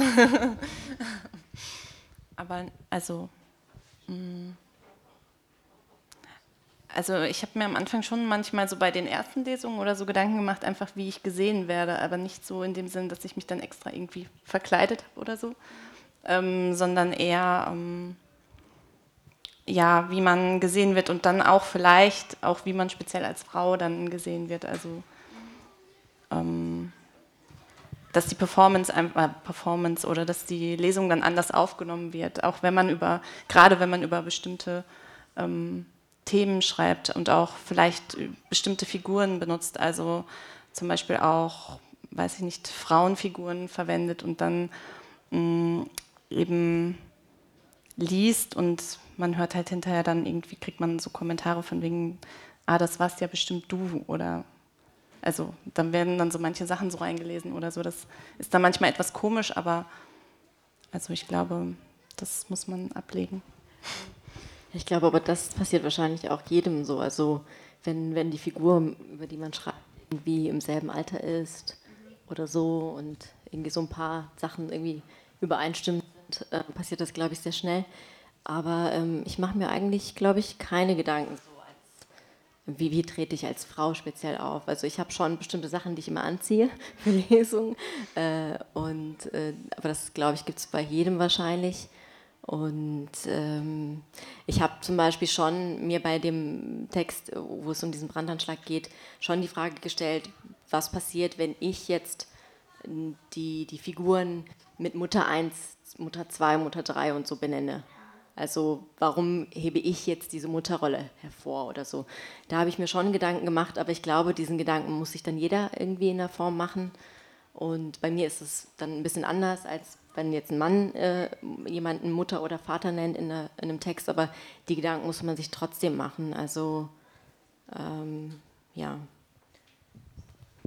B: Aber also, mm. also ich habe mir am Anfang schon manchmal so bei den ersten Lesungen oder so Gedanken gemacht, einfach wie ich gesehen werde, aber nicht so in dem Sinn, dass ich mich dann extra irgendwie verkleidet habe oder so, ähm, sondern eher ähm, ja, wie man gesehen wird und dann auch vielleicht auch wie man speziell als Frau dann gesehen wird. Also ähm, dass die Performance, äh, Performance oder dass die Lesung dann anders aufgenommen wird, auch wenn man über, gerade wenn man über bestimmte ähm, Themen schreibt und auch vielleicht bestimmte Figuren benutzt, also zum Beispiel auch, weiß ich nicht, Frauenfiguren verwendet und dann mh, mm, eben liest und man hört halt hinterher dann irgendwie, kriegt man so Kommentare von wegen, ah, das warst ja bestimmt du oder also dann werden dann so manche Sachen so reingelesen oder so. Das ist dann manchmal etwas komisch, aber also ich glaube, das muss man ablegen.
D: Ich glaube aber, das passiert wahrscheinlich auch jedem so. Also wenn, wenn die Figur, über die man schreibt, irgendwie im selben Alter ist oder so und irgendwie so ein paar Sachen irgendwie übereinstimmen, äh, passiert das, glaube ich, sehr schnell. Aber ähm, ich mache mir eigentlich, glaube ich, keine Gedanken so wie, wie trete ich als Frau speziell auf. Also ich habe schon bestimmte Sachen, die ich immer anziehe für Lesungen. Äh, und, äh, aber das, glaube ich, gibt es bei jedem wahrscheinlich. Und ähm, ich habe zum Beispiel schon mir bei dem Text, wo es um diesen Brandanschlag geht, schon die Frage gestellt, was passiert, wenn ich jetzt die, die Figuren mit Mutter 1, Mutter 2, Mutter 3 und so benenne. Also warum hebe ich jetzt diese Mutterrolle hervor oder so? Da habe ich mir schon Gedanken gemacht, aber ich glaube, diesen Gedanken muss sich dann jeder irgendwie in der Form machen. Und bei mir ist es dann ein bisschen anders, als wenn jetzt ein Mann äh, jemanden Mutter oder Vater nennt in, der, in, einem Text, aber die Gedanken muss man sich trotzdem machen. Also ähm, ja.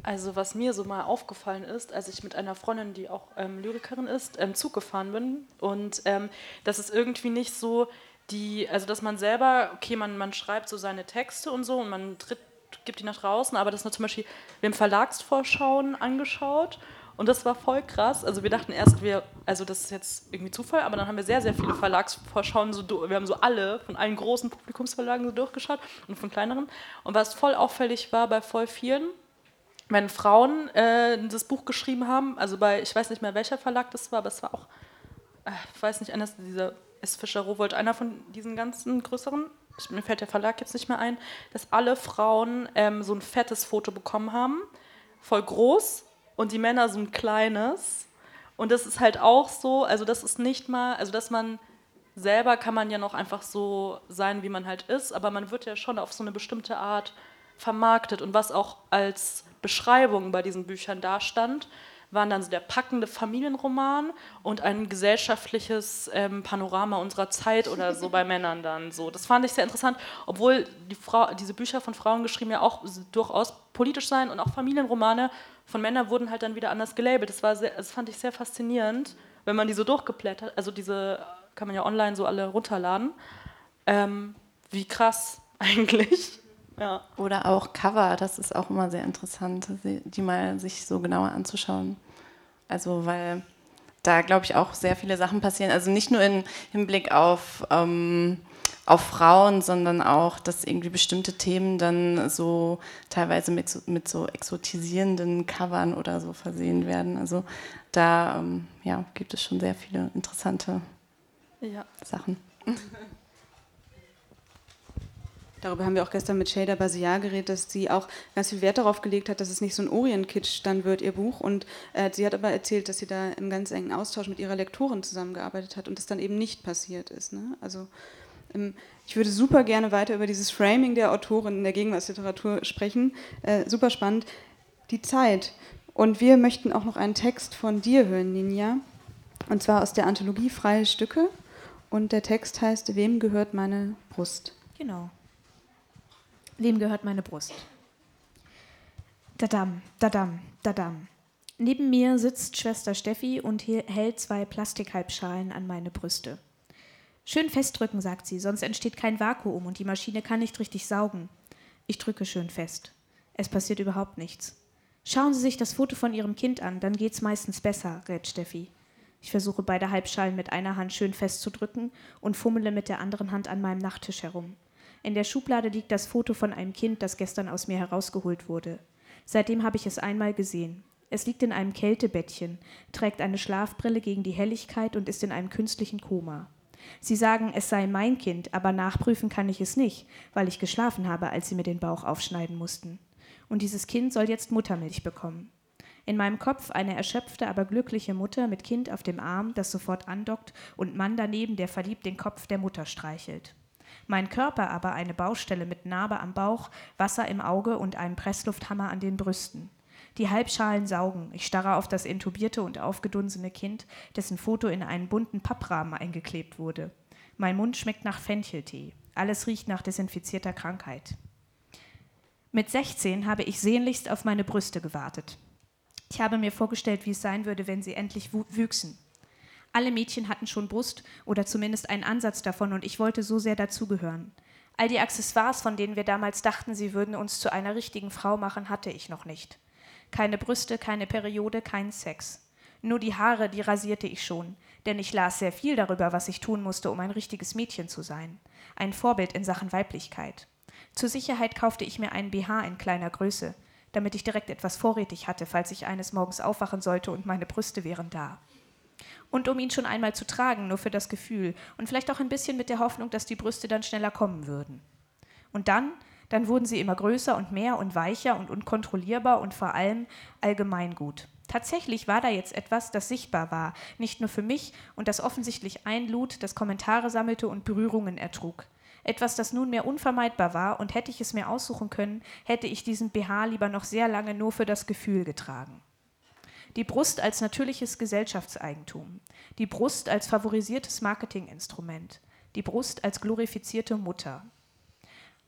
C: Also was mir so mal aufgefallen ist, als ich mit einer Freundin, die auch ähm, Lyrikerin ist, ähm, Zug gefahren bin und ähm, das ist irgendwie nicht so die, also dass man selber, okay, man, man schreibt so seine Texte und so und man tritt, gibt die nach draußen, aber das ist zum Beispiel, wir haben Verlagsvorschauen angeschaut und das war voll krass. Also wir dachten erst, wir, also das ist jetzt irgendwie Zufall, aber dann haben wir sehr, sehr viele Verlagsvorschauen, so, wir haben so alle von allen großen Publikumsverlagen so durchgeschaut und von kleineren. Und was voll auffällig war bei voll vielen, wenn Frauen äh, das Buch geschrieben haben, also bei, ich weiß nicht mehr welcher Verlag das war, aber es war auch, äh, ich weiß nicht, eines dieser S. Fischer Rowold, einer von diesen ganzen größeren, ich, mir fällt der Verlag jetzt nicht mehr ein, dass alle Frauen ähm, so ein fettes Foto bekommen haben, voll groß, und die Männer so ein kleines. Und das ist halt auch so, also das ist nicht mal, also dass man selber kann man ja noch einfach so sein, wie man halt ist, aber man wird ja schon auf so eine bestimmte Art vermarktet und was auch als Beschreibung bei diesen Büchern dastand, waren dann so der packende Familienroman und ein gesellschaftliches ähm, Panorama unserer Zeit oder so bei Männern dann so. Das fand ich sehr interessant, obwohl die Frau, diese Bücher von Frauen geschrieben ja auch durchaus politisch sein und auch Familienromane von Männern wurden halt dann wieder anders gelabelt. Das, war sehr, das fand ich sehr faszinierend, wenn man die so durchgeblättert, also diese kann man ja online so alle runterladen. Ähm, wie krass eigentlich.
B: Ja. Oder auch Cover, das ist auch immer sehr interessant, die mal sich so genauer anzuschauen. Also, weil da, glaube ich, auch sehr viele Sachen passieren. Also nicht nur im Hinblick auf, ähm, auf Frauen, sondern auch, dass irgendwie bestimmte Themen dann so teilweise mit so, mit so exotisierenden Covern oder so versehen werden. Also da ähm, ja, gibt es schon sehr viele interessante ja. Sachen.
A: Darüber haben wir auch gestern mit Shader Basiar geredet, dass sie auch ganz viel Wert darauf gelegt hat, dass es nicht so ein Orient-Kitsch dann wird, ihr Buch. Und äh, sie hat aber erzählt, dass sie da im ganz engen Austausch mit ihrer Lektorin zusammengearbeitet hat und das dann eben nicht passiert ist. Ne? Also ähm, ich würde super gerne weiter über dieses Framing der Autorin in der Gegenwartsliteratur sprechen. Äh, super spannend. Die Zeit. Und wir möchten auch noch einen Text von dir hören, Ninja. Und zwar aus der Anthologie Freie Stücke. Und der Text heißt Wem gehört meine Brust?
E: Genau. Wem gehört meine Brust? Dadam, dadam, dadam. Neben mir sitzt Schwester Steffi und hält zwei Plastikhalbschalen an meine Brüste. Schön festdrücken, sagt sie, sonst entsteht kein Vakuum und die Maschine kann nicht richtig saugen. Ich drücke schön fest. Es passiert überhaupt nichts. Schauen Sie sich das Foto von Ihrem Kind an, dann geht's meistens besser, rät Steffi. Ich versuche beide Halbschalen mit einer Hand schön festzudrücken und fummele mit der anderen Hand an meinem Nachttisch herum. In der Schublade liegt das Foto von einem Kind, das gestern aus mir herausgeholt wurde. Seitdem habe ich es einmal gesehen. Es liegt in einem Kältebettchen, trägt eine Schlafbrille gegen die Helligkeit und ist in einem künstlichen Koma. Sie sagen, es sei mein Kind, aber nachprüfen kann ich es nicht, weil ich geschlafen habe, als sie mir den Bauch aufschneiden mussten. Und dieses Kind soll jetzt Muttermilch bekommen. In meinem Kopf eine erschöpfte, aber glückliche Mutter mit Kind auf dem Arm, das sofort andockt, und Mann daneben, der verliebt den Kopf der Mutter streichelt. Mein Körper aber eine Baustelle mit Narbe am Bauch, Wasser im Auge und einem Presslufthammer an den Brüsten. Die Halbschalen saugen. Ich starre auf das intubierte und aufgedunsene Kind, dessen Foto in einen bunten Papprahmen eingeklebt wurde. Mein Mund schmeckt nach Fencheltee. Alles riecht nach desinfizierter Krankheit. Mit 16 habe ich sehnlichst auf meine Brüste gewartet. Ich habe mir vorgestellt, wie es sein würde, wenn sie endlich wüchsen. Alle Mädchen hatten schon Brust oder zumindest einen Ansatz davon und ich wollte so sehr dazugehören. All die Accessoires, von denen wir damals dachten, sie würden uns zu einer richtigen Frau machen, hatte ich noch nicht. Keine Brüste, keine Periode, kein Sex. Nur die Haare, die rasierte ich schon, denn ich las sehr viel darüber, was ich tun musste, um ein richtiges Mädchen zu sein. Ein Vorbild in Sachen Weiblichkeit. Zur Sicherheit kaufte ich mir einen BH in kleiner Größe, damit ich direkt etwas vorrätig hatte, falls ich eines Morgens aufwachen sollte und meine Brüste wären da und um ihn schon einmal zu tragen, nur für das Gefühl und vielleicht auch ein bisschen mit der Hoffnung, dass die Brüste dann schneller kommen würden. Und dann, dann wurden sie immer größer und mehr und weicher und unkontrollierbar und vor allem allgemeingut. Tatsächlich war da jetzt etwas, das sichtbar war, nicht nur für mich und das offensichtlich einlud, das Kommentare sammelte und Berührungen ertrug. Etwas, das nunmehr unvermeidbar war, und hätte ich es mir aussuchen können, hätte ich diesen BH lieber noch sehr lange nur für das Gefühl getragen. Die Brust als natürliches Gesellschaftseigentum. Die Brust als favorisiertes Marketinginstrument. Die Brust als glorifizierte Mutter.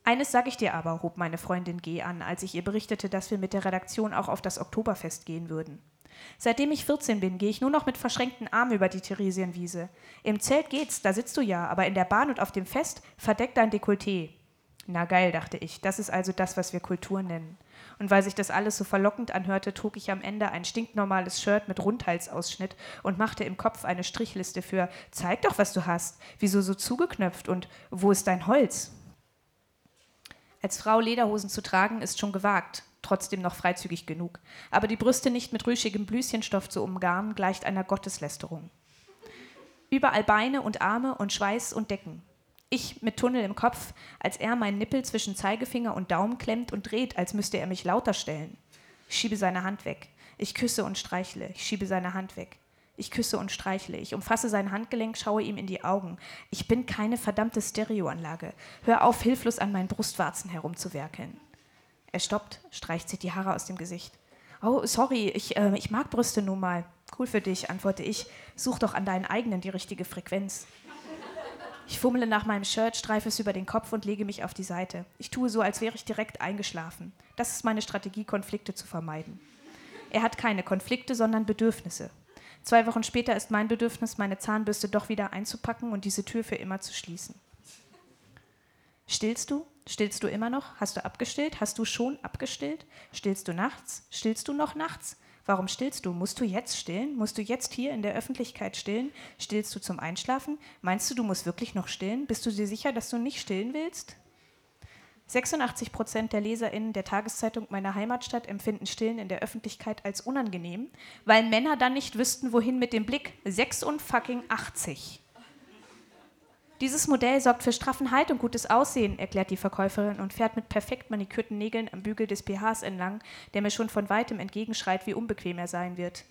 E: Eines sage ich dir aber, hob meine Freundin G an, als ich ihr berichtete, dass wir mit der Redaktion auch auf das Oktoberfest gehen würden. Seitdem ich 14 bin, gehe ich nur noch mit verschränkten Armen über die Theresienwiese. Im Zelt geht's, da sitzt du ja, aber in der Bahn und auf dem Fest verdeckt dein Dekolleté. Na geil, dachte ich, das ist also das, was wir Kultur nennen. Und weil sich das alles so verlockend anhörte, trug ich am Ende ein stinknormales Shirt mit Rundhalsausschnitt und machte im Kopf eine Strichliste für Zeig doch, was du hast. Wieso so zugeknöpft und wo ist dein Holz? Als Frau Lederhosen zu tragen, ist schon gewagt, trotzdem noch freizügig genug. Aber die Brüste nicht mit rüschigem Blüschenstoff zu umgarnen, gleicht einer Gotteslästerung. Überall Beine und Arme und Schweiß und Decken. Ich mit Tunnel im Kopf, als er meinen Nippel zwischen Zeigefinger und Daumen klemmt und dreht, als müsste er mich lauter stellen. Ich schiebe seine Hand weg. Ich küsse und streichle. Ich schiebe seine Hand weg. Ich küsse und streichle. Ich umfasse sein Handgelenk, schaue ihm in die Augen. Ich bin keine verdammte Stereoanlage. Hör auf, hilflos an meinen Brustwarzen herumzuwerkeln. Er stoppt, streicht sich die Haare aus dem Gesicht. Oh, sorry, ich, äh, ich mag Brüste nun mal. Cool für dich, antworte ich. Such doch an deinen eigenen die richtige Frequenz. Ich fummle nach meinem Shirt, streife es über den Kopf und lege mich auf die Seite. Ich tue so, als wäre ich direkt eingeschlafen. Das ist meine Strategie, Konflikte zu vermeiden. Er hat keine Konflikte, sondern Bedürfnisse. Zwei Wochen später ist mein Bedürfnis, meine Zahnbürste doch wieder einzupacken und diese Tür für immer zu schließen. Stillst du? Stillst du immer noch? Hast du abgestillt? Hast du schon abgestillt? Stillst du nachts? Stillst du noch nachts? Warum stillst du? Musst du jetzt stillen? Musst du jetzt hier in der Öffentlichkeit stillen? Stillst du zum Einschlafen? Meinst du, du musst wirklich noch stillen? Bist du dir sicher, dass du nicht stillen willst? 86 Prozent der LeserInnen der Tageszeitung meiner Heimatstadt empfinden Stillen in der Öffentlichkeit als unangenehm, weil Männer dann nicht wüssten, wohin mit dem Blick. 86. Dieses Modell sorgt für Straffenheit und gutes Aussehen, erklärt die Verkäuferin und fährt mit perfekt manikürten Nägeln am Bügel des BHs entlang, der mir schon von weitem entgegenschreit, wie unbequem er sein wird.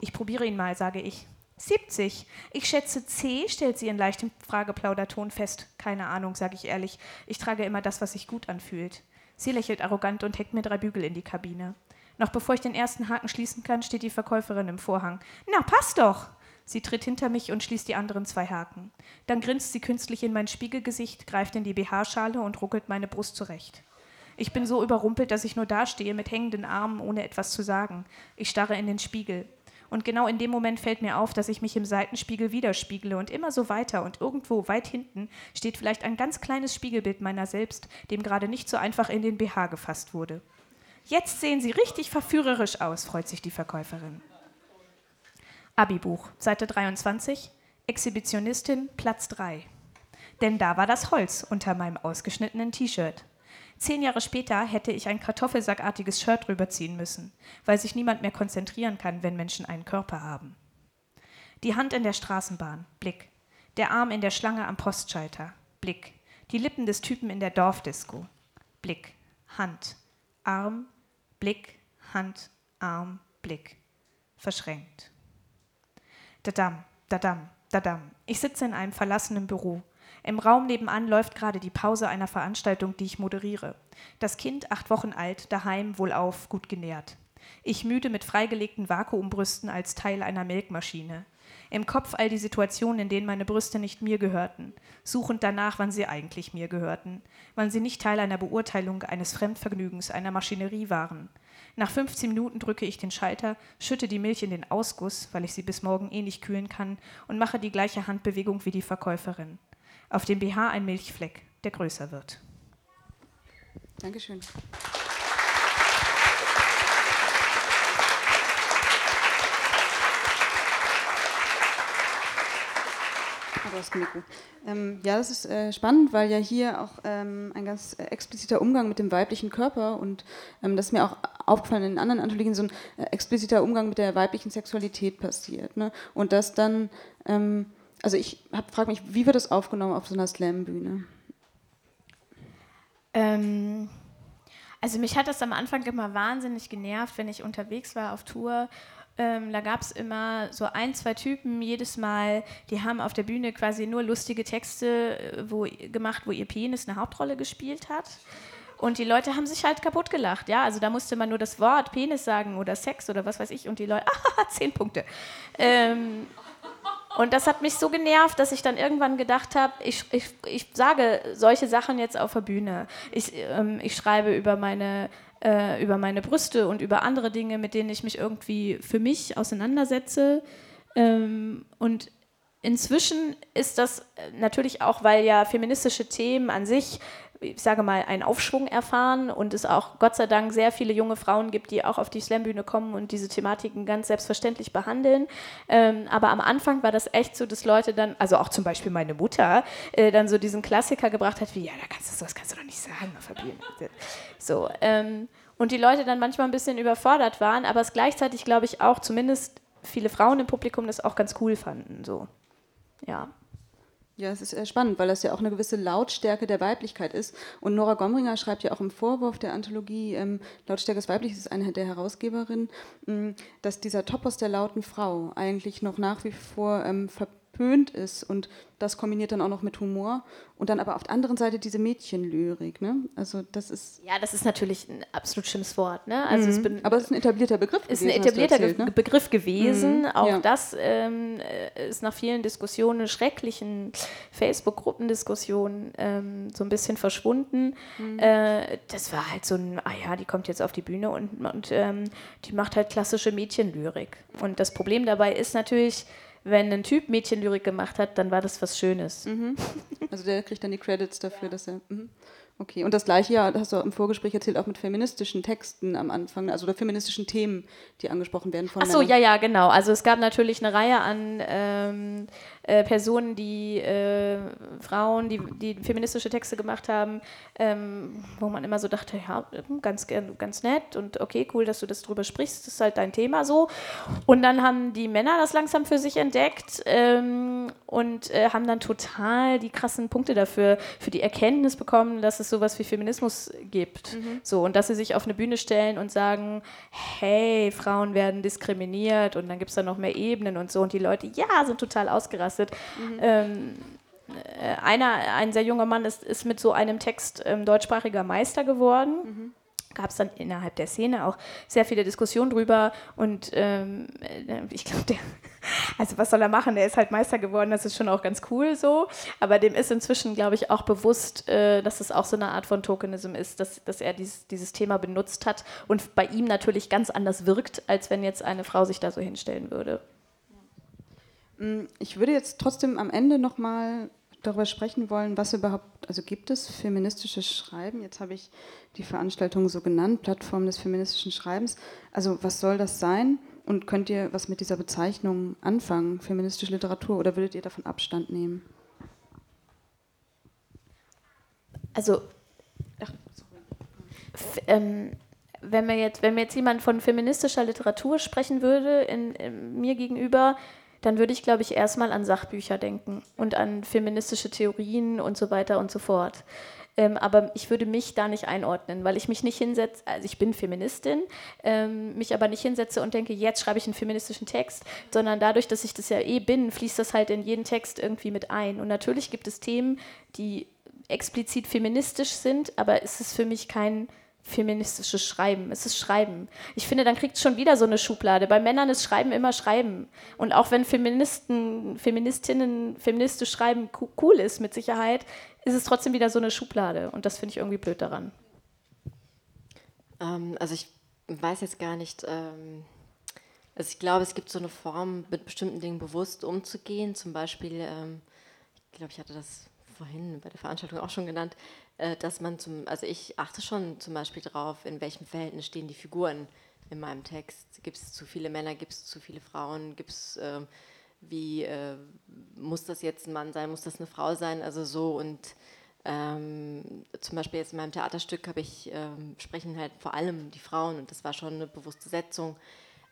E: Ich probiere ihn mal, sage ich. 70. Ich schätze C, stellt sie in leichtem Frageplauderton fest. Keine Ahnung, sage ich ehrlich. Ich trage immer das, was sich gut anfühlt. Sie lächelt arrogant und hängt mir drei Bügel in die Kabine. Noch bevor ich den ersten Haken schließen kann, steht die Verkäuferin im Vorhang. Na, passt doch! Sie tritt hinter mich und schließt die anderen zwei Haken. Dann grinst sie künstlich in mein Spiegelgesicht, greift in die BH-Schale und ruckelt meine Brust zurecht. Ich bin so überrumpelt, dass ich nur dastehe mit hängenden Armen, ohne etwas zu sagen. Ich starre in den Spiegel. Und genau in dem Moment fällt mir auf, dass ich mich im Seitenspiegel widerspiegle und immer so weiter und irgendwo weit hinten steht vielleicht ein ganz kleines Spiegelbild meiner selbst, dem gerade nicht so einfach in den BH gefasst wurde. Jetzt sehen Sie richtig verführerisch aus, freut sich die Verkäuferin. Abi-Buch, Seite 23, Exhibitionistin, Platz 3. Denn da war das Holz unter meinem ausgeschnittenen T-Shirt. Zehn Jahre später hätte ich ein kartoffelsackartiges Shirt drüberziehen müssen, weil sich niemand mehr konzentrieren kann, wenn Menschen einen Körper haben. Die Hand in der Straßenbahn, Blick. Der Arm in der Schlange am Postschalter, Blick. Die Lippen des Typen in der Dorfdisco, Blick. Hand, Arm, Blick, Hand, Arm, Blick. Verschränkt. Dadam, dadam, dadam. Ich sitze in einem verlassenen Büro.
F: Im Raum nebenan läuft gerade die Pause einer Veranstaltung, die ich moderiere. Das Kind, acht Wochen alt, daheim, wohlauf, gut genährt. Ich müde mit freigelegten Vakuumbrüsten als Teil einer Melkmaschine. Im Kopf all die Situationen, in denen meine Brüste nicht mir gehörten, suchend danach, wann sie eigentlich mir gehörten, wann sie nicht Teil einer Beurteilung, eines Fremdvergnügens, einer Maschinerie waren. Nach 15 Minuten drücke ich den Schalter, schütte die Milch in den Ausguss, weil ich sie bis morgen eh nicht kühlen kann, und mache die gleiche Handbewegung wie die Verkäuferin. Auf dem BH ein Milchfleck, der größer wird.
A: Dankeschön. Ähm, ja, das ist äh, spannend, weil ja hier auch ähm, ein ganz äh, expliziter Umgang mit dem weiblichen Körper und ähm, das ist mir auch aufgefallen in anderen Anthologien, so ein äh, expliziter Umgang mit der weiblichen Sexualität passiert. Ne? Und das dann, ähm, also ich frage mich, wie wird das aufgenommen auf so einer Slam-Bühne?
E: Ähm, also mich hat das am Anfang immer wahnsinnig genervt, wenn ich unterwegs war auf Tour ähm, da gab es immer so ein, zwei Typen jedes Mal, die haben auf der Bühne quasi nur lustige Texte äh, wo, gemacht, wo ihr Penis eine Hauptrolle gespielt hat. Und die Leute haben sich halt kaputt gelacht, ja. Also da musste man nur das Wort Penis sagen oder Sex oder was weiß ich und die Leute, ah, zehn Punkte. Ähm, und das hat mich so genervt, dass ich dann irgendwann gedacht habe, ich, ich, ich sage solche Sachen jetzt auf der Bühne. Ich, ähm, ich schreibe über meine äh, über meine Brüste und über andere Dinge, mit denen ich mich irgendwie für mich auseinandersetze. Ähm, und inzwischen ist das natürlich auch, weil ja feministische Themen an sich ich sage mal, einen Aufschwung erfahren und es auch Gott sei Dank sehr viele junge Frauen gibt, die auch auf die Slambühne kommen und diese Thematiken ganz selbstverständlich behandeln. Ähm, aber am Anfang war das echt so, dass Leute dann, also auch zum Beispiel meine Mutter, äh, dann so diesen Klassiker gebracht hat, wie, ja, da kannst du das kannst du doch nicht sagen auf der. So, ähm, und die Leute dann manchmal ein bisschen überfordert waren, aber es gleichzeitig, glaube ich, auch zumindest viele Frauen im Publikum das auch ganz cool fanden. So. Ja.
A: Ja, es ist spannend, weil das ja auch eine gewisse Lautstärke der Weiblichkeit ist. Und Nora Gomringer schreibt ja auch im Vorwurf der Anthologie ähm, Lautstärke des Weiblichen, ist eine der Herausgeberinnen, ähm, dass dieser Topos der lauten Frau eigentlich noch nach wie vor ähm, verpönt ist und das kombiniert dann auch noch mit Humor und dann aber auf der anderen Seite diese Mädchenlyrik. Ne? Also das ist
E: ja, das ist natürlich ein absolut schlimmes Wort. Ne? Also
A: mhm. es aber es ist ein etablierter Begriff.
E: Es Ist ein etablierter erzählt, ne? Begriff gewesen. Mhm. Auch ja. das ähm, äh, ist nach vielen Diskussionen, schrecklichen Facebook-Gruppendiskussionen ähm, so ein bisschen verschwunden. Mhm. Äh, das war halt so ein, ah ja, die kommt jetzt auf die Bühne und, und ähm, die macht halt klassische Mädchenlyrik. Und das Problem dabei ist natürlich wenn ein Typ Mädchenlyrik gemacht hat, dann war das was Schönes.
A: Mhm. Also der kriegt dann die Credits dafür, ja. dass er. Mhm. Okay, und das gleiche ja, hast du im Vorgespräch erzählt, auch mit feministischen Texten am Anfang, also oder feministischen Themen, die angesprochen werden von
E: Ach so, ja, ja, genau. Also es gab natürlich eine Reihe an ähm, äh, Personen, die äh, Frauen, die, die feministische Texte gemacht haben, ähm, wo man immer so dachte, ja, ganz, ganz nett und okay, cool, dass du das drüber sprichst, das ist halt dein Thema so. Und dann haben die Männer das langsam für sich entdeckt ähm, und äh, haben dann total die krassen Punkte dafür, für die Erkenntnis bekommen, dass es sowas wie Feminismus gibt. Mhm. So, und dass sie sich auf eine Bühne stellen und sagen, hey, Frauen werden diskriminiert und dann gibt es da noch mehr Ebenen und so. Und die Leute, ja, sind total ausgerastet. Mhm. Ähm, äh, einer, ein sehr junger Mann ist, ist mit so einem Text ähm, deutschsprachiger Meister geworden. Mhm gab es dann innerhalb der Szene auch sehr viele Diskussionen drüber und ähm, äh, ich glaube, der, also was soll er machen? Der ist halt Meister geworden, das ist schon auch ganz cool so, aber dem ist inzwischen, glaube ich, auch bewusst, äh, dass es auch so eine Art von Tokenism ist, dass, dass er dies, dieses Thema benutzt hat und bei ihm natürlich ganz anders wirkt, als wenn jetzt eine Frau sich da so hinstellen würde.
A: Mm, ich würde jetzt trotzdem am Ende nochmal darüber sprechen wollen, was überhaupt, also gibt es feministisches Schreiben? Jetzt habe ich die Veranstaltung so genannt, Plattform des feministischen Schreibens. Also was soll das sein? Und könnt ihr was mit dieser Bezeichnung anfangen, feministische Literatur, oder würdet ihr davon Abstand nehmen?
E: Also, Ach, ähm, wenn, mir jetzt, wenn mir jetzt jemand von feministischer Literatur sprechen würde, in, in mir gegenüber, dann würde ich, glaube ich, erstmal an Sachbücher denken und an feministische Theorien und so weiter und so fort. ähm, aber ich würde mich da nicht einordnen, weil ich mich nicht hinsetze, also ich bin Feministin, ähm, mich aber nicht hinsetze und denke, jetzt schreibe ich einen feministischen Text, sondern dadurch, dass ich das ja eh bin, fließt das halt in jeden Text irgendwie mit ein. Und natürlich gibt es Themen, die explizit feministisch sind, aber es ist für mich kein feministisches Schreiben. Es ist Schreiben. Ich finde, dann kriegt es schon wieder so eine Schublade. Bei Männern ist Schreiben immer Schreiben. Und auch wenn Feministen, Feministinnen feministisch schreiben cool ist, mit Sicherheit, ist es trotzdem wieder so eine Schublade. Und das finde ich irgendwie blöd daran.
D: Ähm, also ich weiß jetzt gar nicht, ähm, also ich glaube, es gibt so eine Form, mit bestimmten Dingen bewusst umzugehen. Zum Beispiel, ähm, ich glaube, ich hatte das vorhin bei der Veranstaltung auch schon genannt, dass man zum, also ich achte schon zum Beispiel darauf, in welchem Verhältnis stehen die Figuren in meinem Text. Gibt es zu viele Männer, gibt es zu viele Frauen, gibt es, äh, wie, äh, muss das jetzt ein Mann sein, muss das eine Frau sein, also so und ähm, zum Beispiel jetzt in meinem Theaterstück habe ich, ähm, sprechen halt vor allem die Frauen und das war schon eine bewusste Setzung.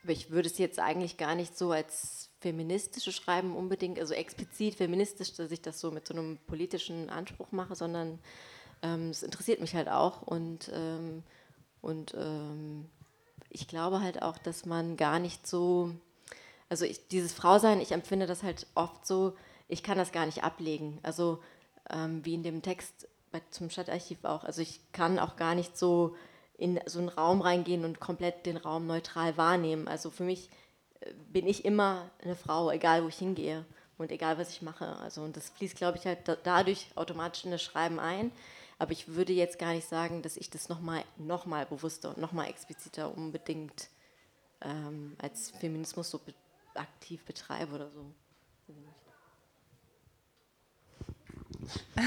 D: Aber ich würde es jetzt eigentlich gar nicht so als feministische Schreiben unbedingt, also explizit feministisch, dass ich das so mit so einem politischen Anspruch mache, sondern es interessiert mich halt auch und, ähm, und ähm, ich glaube halt auch, dass man gar nicht so, also ich, dieses Frausein, ich empfinde das halt oft so, ich kann das gar nicht ablegen. Also ähm, wie in dem Text bei, zum Stadtarchiv auch. Also ich kann auch gar nicht so in so einen Raum reingehen und komplett den Raum neutral wahrnehmen. Also für mich äh, bin ich immer eine Frau, egal wo ich hingehe und egal was ich mache. Also und das fließt, glaube ich, halt dadurch automatisch in das Schreiben ein. Aber ich würde jetzt gar nicht sagen, dass ich das nochmal noch mal bewusster und nochmal expliziter unbedingt ähm, als Feminismus so be aktiv betreibe oder so.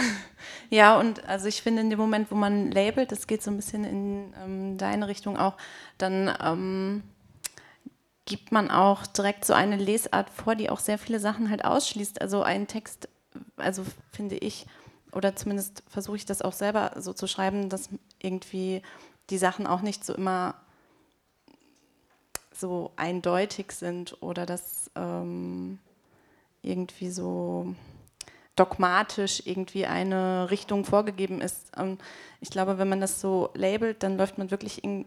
B: Ja, und also ich finde, in dem Moment, wo man labelt, das geht so ein bisschen in ähm, deine Richtung auch, dann ähm, gibt man auch direkt so eine Lesart vor, die auch sehr viele Sachen halt ausschließt. Also ein Text, also finde ich, oder zumindest versuche ich das auch selber so zu schreiben, dass irgendwie die Sachen auch nicht so immer so eindeutig sind oder dass ähm, irgendwie so dogmatisch irgendwie eine Richtung vorgegeben ist. Ähm, ich glaube, wenn man das so labelt, dann läuft man wirklich in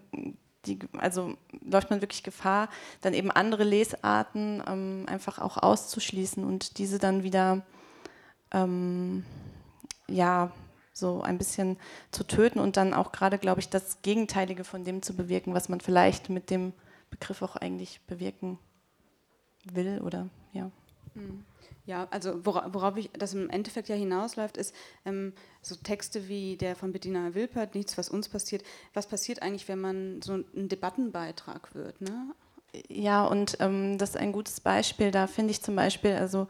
B: die, also läuft man wirklich Gefahr, dann eben andere Lesarten ähm, einfach auch auszuschließen und diese dann wieder ähm, ja, so ein bisschen zu töten und dann auch gerade, glaube ich, das Gegenteilige von dem zu bewirken, was man vielleicht mit dem Begriff auch eigentlich bewirken will oder ja.
A: Hm. Ja, also wora, worauf ich das im Endeffekt ja hinausläuft, ist ähm, so Texte wie der von Bettina Wilpert, Nichts, was uns passiert. Was passiert eigentlich, wenn man so ein Debattenbeitrag wird? Ne?
B: Ja, und ähm, das ist ein gutes Beispiel. Da finde ich zum Beispiel, also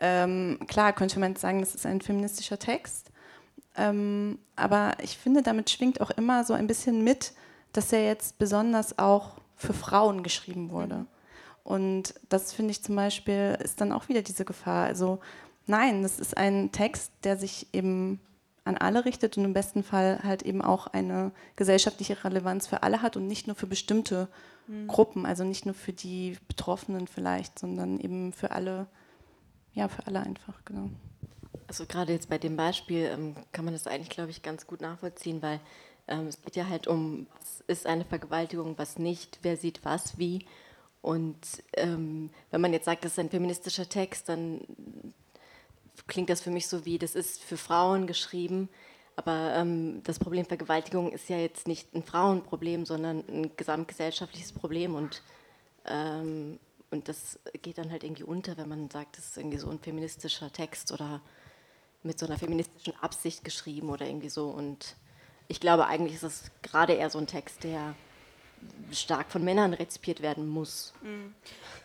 B: ähm, klar könnte man sagen, das ist ein feministischer Text, ähm, aber ich finde, damit schwingt auch immer so ein bisschen mit, dass er jetzt besonders auch für Frauen geschrieben wurde. Und das finde ich zum Beispiel ist dann auch wieder diese Gefahr. Also nein, das ist ein Text, der sich eben an alle richtet und im besten Fall halt eben auch eine gesellschaftliche Relevanz für alle hat und nicht nur für bestimmte mhm. Gruppen, also nicht nur für die Betroffenen vielleicht, sondern eben für alle ja, für alle einfach, genau.
D: Also gerade jetzt bei dem Beispiel ähm, kann man das eigentlich, glaube ich, ganz gut nachvollziehen, weil ähm, es geht ja halt um, was ist eine Vergewaltigung, was nicht, wer sieht was, wie. Und ähm, wenn man jetzt sagt, das ist ein feministischer Text, dann klingt das für mich so wie, das ist für Frauen geschrieben. Aber ähm, das Problem Vergewaltigung ist ja jetzt nicht ein Frauenproblem, sondern ein gesamtgesellschaftliches Problem. Und ähm, und das geht dann halt irgendwie unter, wenn man sagt, das ist irgendwie so ein feministischer Text oder mit so einer feministischen Absicht geschrieben oder irgendwie so. Und ich glaube, eigentlich ist es gerade eher so ein Text, der stark von Männern rezipiert werden muss.
A: Mhm.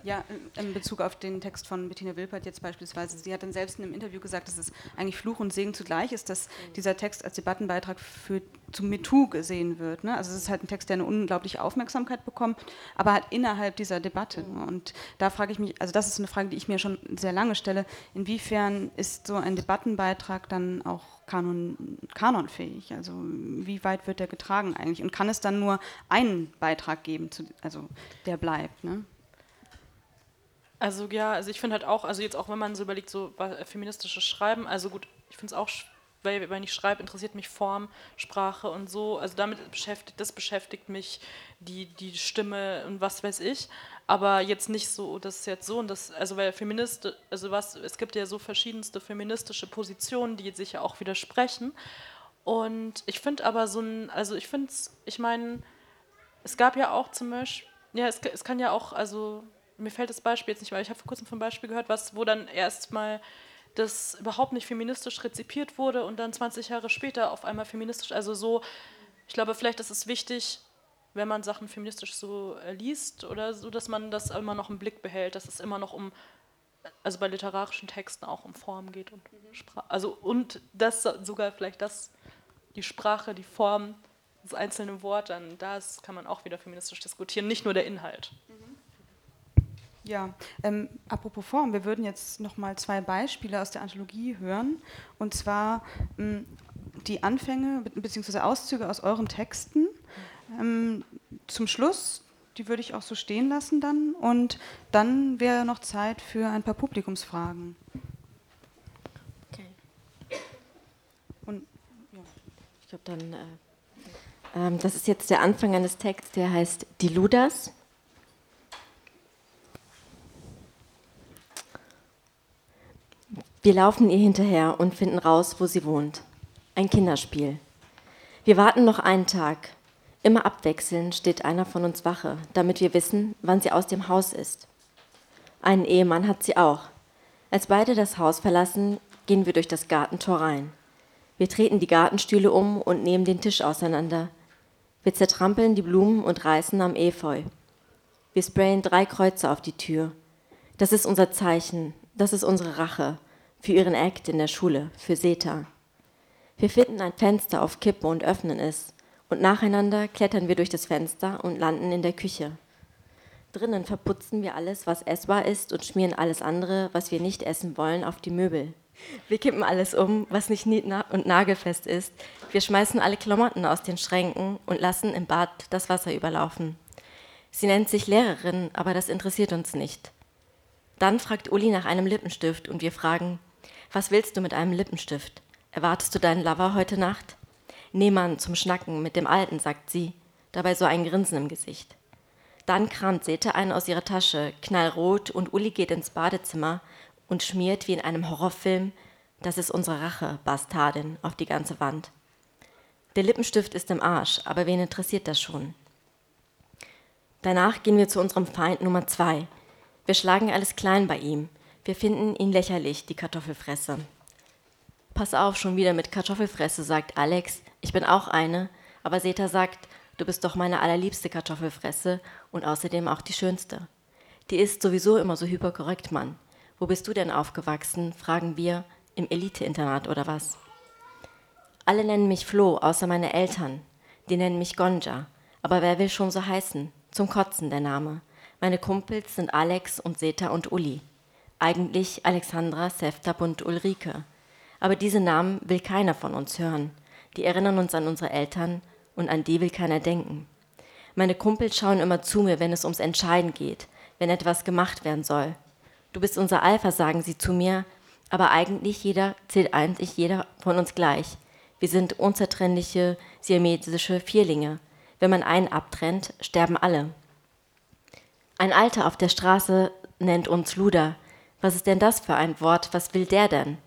A: Ja, in Bezug auf den Text von Bettina Wilpert jetzt beispielsweise. Sie hat dann selbst in einem Interview gesagt, dass es eigentlich Fluch und Segen zugleich ist, dass dieser Text als Debattenbeitrag für zum MeToo gesehen wird. Ne? Also es ist halt ein Text, der eine unglaubliche Aufmerksamkeit bekommt, aber halt innerhalb dieser Debatte. Ne? Und da frage ich mich, also das ist eine Frage, die ich mir schon sehr lange stelle, inwiefern ist so ein Debattenbeitrag dann auch kanon, kanonfähig? Also wie weit wird der getragen eigentlich? Und kann es dann nur einen Beitrag geben, zu, also der bleibt? Ne?
C: Also ja, also ich finde halt auch, also jetzt auch wenn man so überlegt, so feministisches Schreiben, also gut, ich finde es auch weil wenn ich schreibe, interessiert mich Form, Sprache und so. Also damit beschäftigt, das beschäftigt mich, die, die Stimme und was weiß ich. Aber jetzt nicht so, das ist jetzt so und das, also weil Feminist, also was, es gibt ja so verschiedenste feministische Positionen, die sich ja auch widersprechen. Und ich finde aber so ein, also ich finde es, ich meine, es gab ja auch zum Beispiel, ja, es, es kann ja auch, also mir fällt das Beispiel jetzt nicht, weil ich habe vor kurzem von Beispiel gehört, was, wo dann erstmal das überhaupt nicht feministisch rezipiert wurde und dann 20 Jahre später auf einmal feministisch. Also so, ich glaube, vielleicht ist es wichtig, wenn man Sachen feministisch so äh, liest oder so, dass man das immer noch im Blick behält, dass es immer noch um, also bei literarischen Texten auch um Form geht und mhm. Sprache. Also und das sogar vielleicht das, die Sprache, die Form, das einzelne Wort, dann das kann man auch wieder feministisch diskutieren, nicht nur der Inhalt. Mhm.
A: Ja, ähm, apropos Form, wir würden jetzt noch mal zwei Beispiele aus der Anthologie hören. Und zwar ähm, die Anfänge bzw. Auszüge aus euren Texten. Ähm, zum Schluss, die würde ich auch so stehen lassen dann. Und dann wäre noch Zeit für ein paar Publikumsfragen.
D: Okay. Und, ja. Ich glaube dann, äh, ähm, das ist jetzt der Anfang eines Texts, der heißt Die Ludas. Wir laufen ihr hinterher und finden raus, wo sie wohnt. Ein Kinderspiel. Wir warten noch einen Tag. Immer abwechselnd steht einer von uns Wache, damit wir wissen, wann sie aus dem Haus ist. Einen Ehemann hat sie auch. Als beide das Haus verlassen, gehen wir durch das Gartentor rein. Wir treten die Gartenstühle um und nehmen den Tisch auseinander. Wir zertrampeln die Blumen und reißen am Efeu. Wir sprayen drei Kreuze auf die Tür. Das ist unser Zeichen, das ist unsere Rache für ihren Act in der Schule, für Seta. Wir finden ein Fenster auf Kippe und öffnen es, und nacheinander klettern wir durch das Fenster und landen in der Küche. Drinnen verputzen wir alles, was essbar ist, und schmieren alles andere, was wir nicht essen wollen, auf die Möbel. Wir kippen alles um, was nicht nied- und nagelfest ist. Wir schmeißen alle Klamotten aus den Schränken und lassen im Bad das Wasser überlaufen. Sie nennt sich Lehrerin, aber das interessiert uns nicht. Dann fragt Uli nach einem Lippenstift und wir fragen, was willst du mit einem Lippenstift? Erwartest du deinen Lover heute Nacht? Nee, Mann, zum Schnacken mit dem Alten, sagt sie, dabei so ein Grinsen im Gesicht. Dann kramt Sete einen aus ihrer Tasche, knallrot, und Uli geht ins Badezimmer und schmiert wie in einem Horrorfilm, das ist unsere Rache, Bastardin, auf die ganze Wand. Der Lippenstift ist im Arsch, aber wen interessiert das schon? Danach gehen wir zu unserem Feind Nummer zwei. Wir schlagen alles klein bei ihm. Wir finden ihn lächerlich, die Kartoffelfresse. Pass auf, schon wieder mit Kartoffelfresse, sagt Alex. Ich bin auch eine. Aber Seta sagt, du bist doch meine allerliebste Kartoffelfresse und außerdem auch die schönste. Die ist sowieso immer so hyperkorrekt, Mann. Wo bist du denn aufgewachsen? fragen wir. Im Elite-Internat oder was? Alle nennen mich Flo, außer meine Eltern. Die nennen mich Gonja. Aber wer will schon so heißen? Zum Kotzen der Name. Meine Kumpels sind Alex und Seta und Uli. Eigentlich Alexandra, Seftab und Ulrike. Aber diese Namen will keiner von uns hören. Die erinnern uns an unsere Eltern und an die will keiner denken. Meine Kumpels schauen immer zu mir, wenn es ums Entscheiden geht, wenn etwas gemacht werden soll. Du bist unser Alpha, sagen sie zu mir, aber eigentlich jeder zählt eigentlich jeder von uns gleich. Wir sind unzertrennliche siamesische Vierlinge. Wenn man einen abtrennt, sterben alle. Ein Alter auf der Straße nennt uns Luder. Was ist denn das für ein Wort? Was will der denn?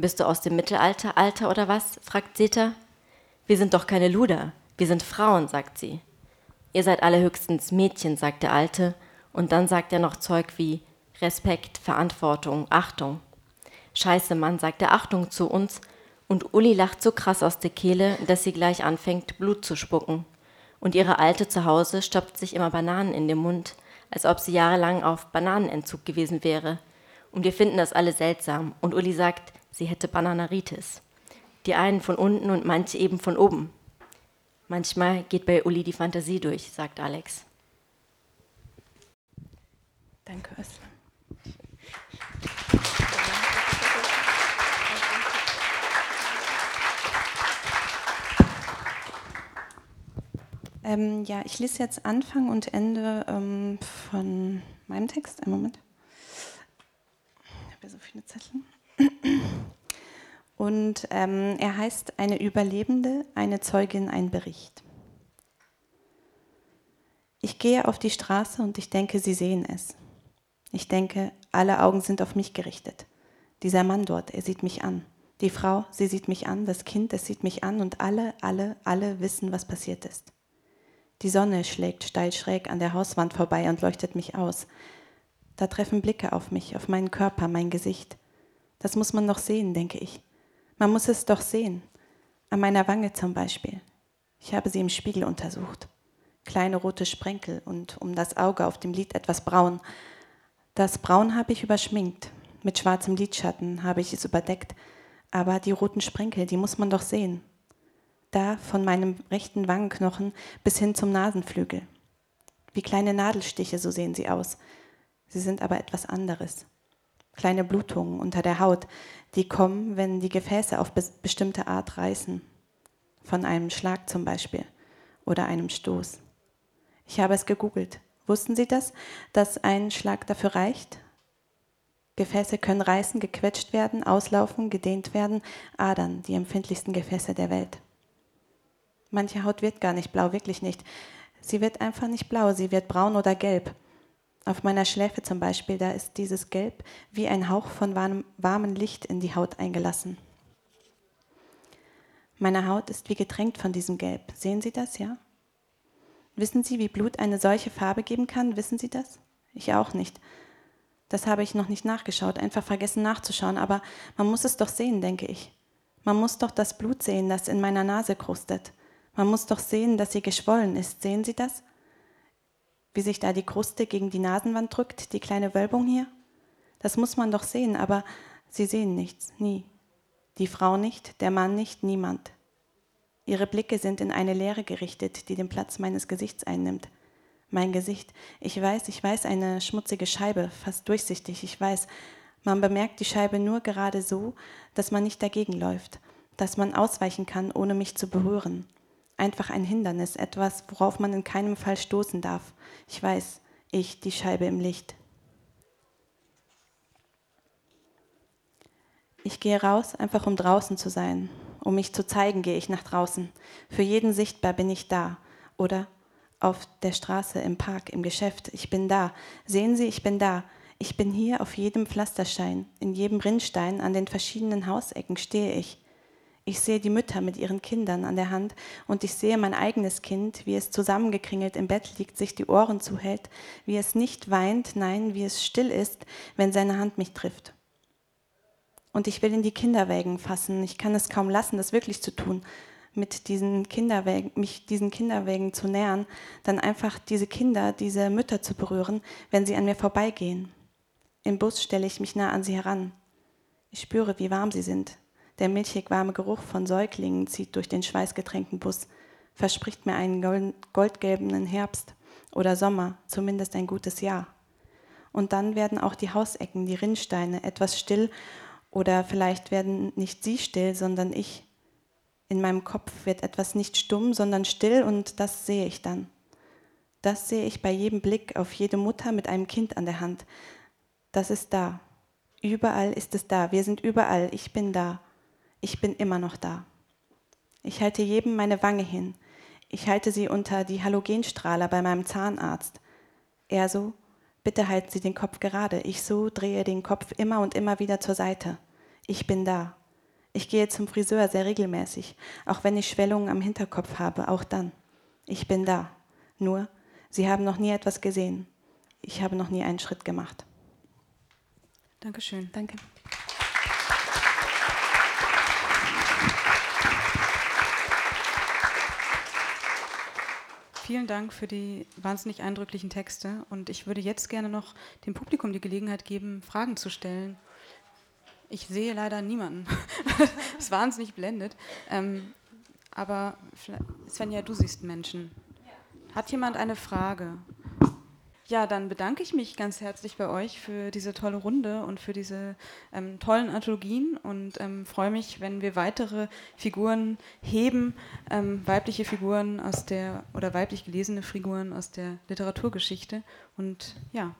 D: Bist du aus dem Mittelalter, Alter oder was? fragt Seta. Wir sind doch keine Luder. Wir sind Frauen, sagt sie. Ihr seid alle höchstens Mädchen, sagt der Alte, und dann sagt er noch Zeug wie Respekt, Verantwortung, Achtung. Scheiße, Mann, sagt er Achtung zu uns, und Uli lacht so krass aus der Kehle, dass sie gleich anfängt, Blut zu spucken. Und ihre Alte zu Hause stopft sich immer Bananen in den Mund, als ob sie jahrelang auf Bananenentzug gewesen wäre. Und wir finden das alle seltsam. Und Uli sagt, sie hätte Bananaritis. Die einen von unten und manche eben von oben. Manchmal geht bei Uli die Fantasie durch, sagt Alex.
B: Danke, Özlem. Ähm, ja, ich lese jetzt Anfang und Ende ähm, von meinem Text. Einen Moment. Ich habe ja so viele Zettel. Und ähm, er heißt Eine Überlebende, eine Zeugin, ein Bericht. Ich gehe auf die Straße und ich denke, sie sehen es. Ich denke, alle Augen sind auf mich gerichtet. Dieser Mann dort, er sieht mich an. Die Frau, sie sieht mich an, das Kind, es sieht mich an und alle, alle, alle wissen, was passiert ist. Die Sonne schlägt steil schräg an der Hauswand vorbei und leuchtet mich aus. Da treffen Blicke auf mich, auf meinen Körper, mein Gesicht. Das muss man doch sehen, denke ich. Man muss es doch sehen. An meiner Wange zum Beispiel. Ich habe sie im Spiegel untersucht. Kleine rote Sprenkel und um das Auge auf dem Lid etwas braun. Das Braun habe ich überschminkt. Mit schwarzem Lidschatten habe ich es überdeckt. Aber die roten Sprenkel, die muss man doch sehen. Da von meinem rechten Wangenknochen bis hin zum Nasenflügel. Wie kleine Nadelstiche, so sehen sie aus. Sie sind aber etwas anderes kleine Blutungen unter der Haut, die kommen, wenn die Gefäße auf bestimmte Art reißen. Von einem Schlag zum Beispiel oder einem Stoß. Ich habe es gegoogelt. Wussten Sie das, dass ein Schlag dafür reicht? Gefäße können reißen, gequetscht werden, auslaufen, gedehnt werden. Adern, die empfindlichsten Gefäße der Welt. Manche Haut wird gar nicht blau, wirklich nicht. Sie wird einfach nicht blau, sie wird braun oder gelb. Auf meiner Schläfe zum Beispiel, da ist dieses Gelb wie ein Hauch von warmem, warmem Licht in die Haut eingelassen. Meine Haut ist wie getränkt von diesem Gelb. Sehen Sie das, ja? Wissen Sie, wie Blut eine solche Farbe geben kann? Wissen Sie das? Ich auch nicht. Das habe ich noch nicht nachgeschaut, einfach vergessen nachzuschauen, aber man muss es doch sehen, denke ich. Man muss doch das Blut sehen, das in meiner Nase krustet. Man muss doch sehen, dass sie geschwollen ist. Sehen Sie das? Wie sich da die Kruste gegen die Nasenwand drückt, die kleine Wölbung hier? Das muss man doch sehen, aber sie sehen nichts, nie. Die Frau nicht, der Mann nicht, niemand. Ihre Blicke sind in eine Leere gerichtet, die den Platz meines Gesichts einnimmt. Mein Gesicht, ich weiß, ich weiß, eine schmutzige Scheibe, fast durchsichtig, ich weiß. Man bemerkt die Scheibe nur gerade so, dass man nicht dagegen läuft, dass man ausweichen kann, ohne mich zu berühren einfach ein Hindernis, etwas, worauf man in keinem Fall stoßen darf. Ich weiß, ich, die Scheibe im Licht. Ich gehe raus, einfach um draußen zu sein. Um mich zu zeigen, gehe ich nach draußen. Für jeden sichtbar bin ich da. Oder auf der Straße, im Park, im Geschäft. Ich bin da. Sehen Sie, ich bin da. Ich bin hier auf jedem Pflasterstein, in jedem Rinnstein, an den verschiedenen Hausecken stehe ich. Ich sehe die Mütter mit ihren Kindern an der Hand und ich sehe mein eigenes Kind, wie es zusammengekringelt im Bett liegt, sich die Ohren zuhält, wie es nicht weint, nein, wie es still ist, wenn seine Hand mich trifft. Und ich will in die Kinderwägen fassen. Ich kann es kaum lassen, das wirklich zu tun, mit diesen Kinderwägen, mich diesen Kinderwägen zu nähern, dann einfach diese Kinder, diese Mütter zu berühren, wenn sie an mir vorbeigehen. Im Bus stelle ich mich nah an sie heran. Ich spüre, wie warm sie sind, der milchig warme Geruch von Säuglingen zieht durch den schweißgetränkten Bus, verspricht mir einen goldgelbenen Herbst oder Sommer, zumindest ein gutes Jahr. Und dann werden auch die Hausecken, die Rinnsteine etwas still oder vielleicht werden nicht sie still, sondern ich. In meinem Kopf wird etwas nicht stumm, sondern still und das sehe ich dann. Das sehe ich bei jedem Blick auf jede Mutter mit einem Kind an der Hand. Das ist da. Überall ist es da. Wir sind überall. Ich bin da ich bin immer noch da. Ich halte jedem meine Wange hin. Ich halte sie unter die Halogenstrahler bei meinem Zahnarzt. Er so, bitte halten Sie den Kopf gerade. Ich so drehe den Kopf immer und immer wieder zur Seite. Ich bin da. Ich gehe zum Friseur sehr regelmäßig, auch wenn ich Schwellungen am Hinterkopf habe, auch dann. Ich bin da. Nur, Sie haben noch nie etwas gesehen. Ich habe noch nie einen Schritt gemacht.
A: Dankeschön.
B: Danke.
A: Vielen Dank für die wahnsinnig eindrücklichen Texte und ich würde jetzt gerne noch dem Publikum die Gelegenheit geben, Fragen zu stellen. Ich sehe leider niemanden. Es ist wahnsinnig blendet. Ähm, aber Svenja, du siehst Menschen. Hat jemand eine Frage? Ja, dann bedanke ich mich ganz herzlich bei euch für diese tolle Runde und für diese ähm, tollen Anthologien und ähm, freue mich, wenn wir weitere Figuren heben, ähm, weibliche Figuren aus der oder weiblich gelesene Figuren aus der Literaturgeschichte. Und ja,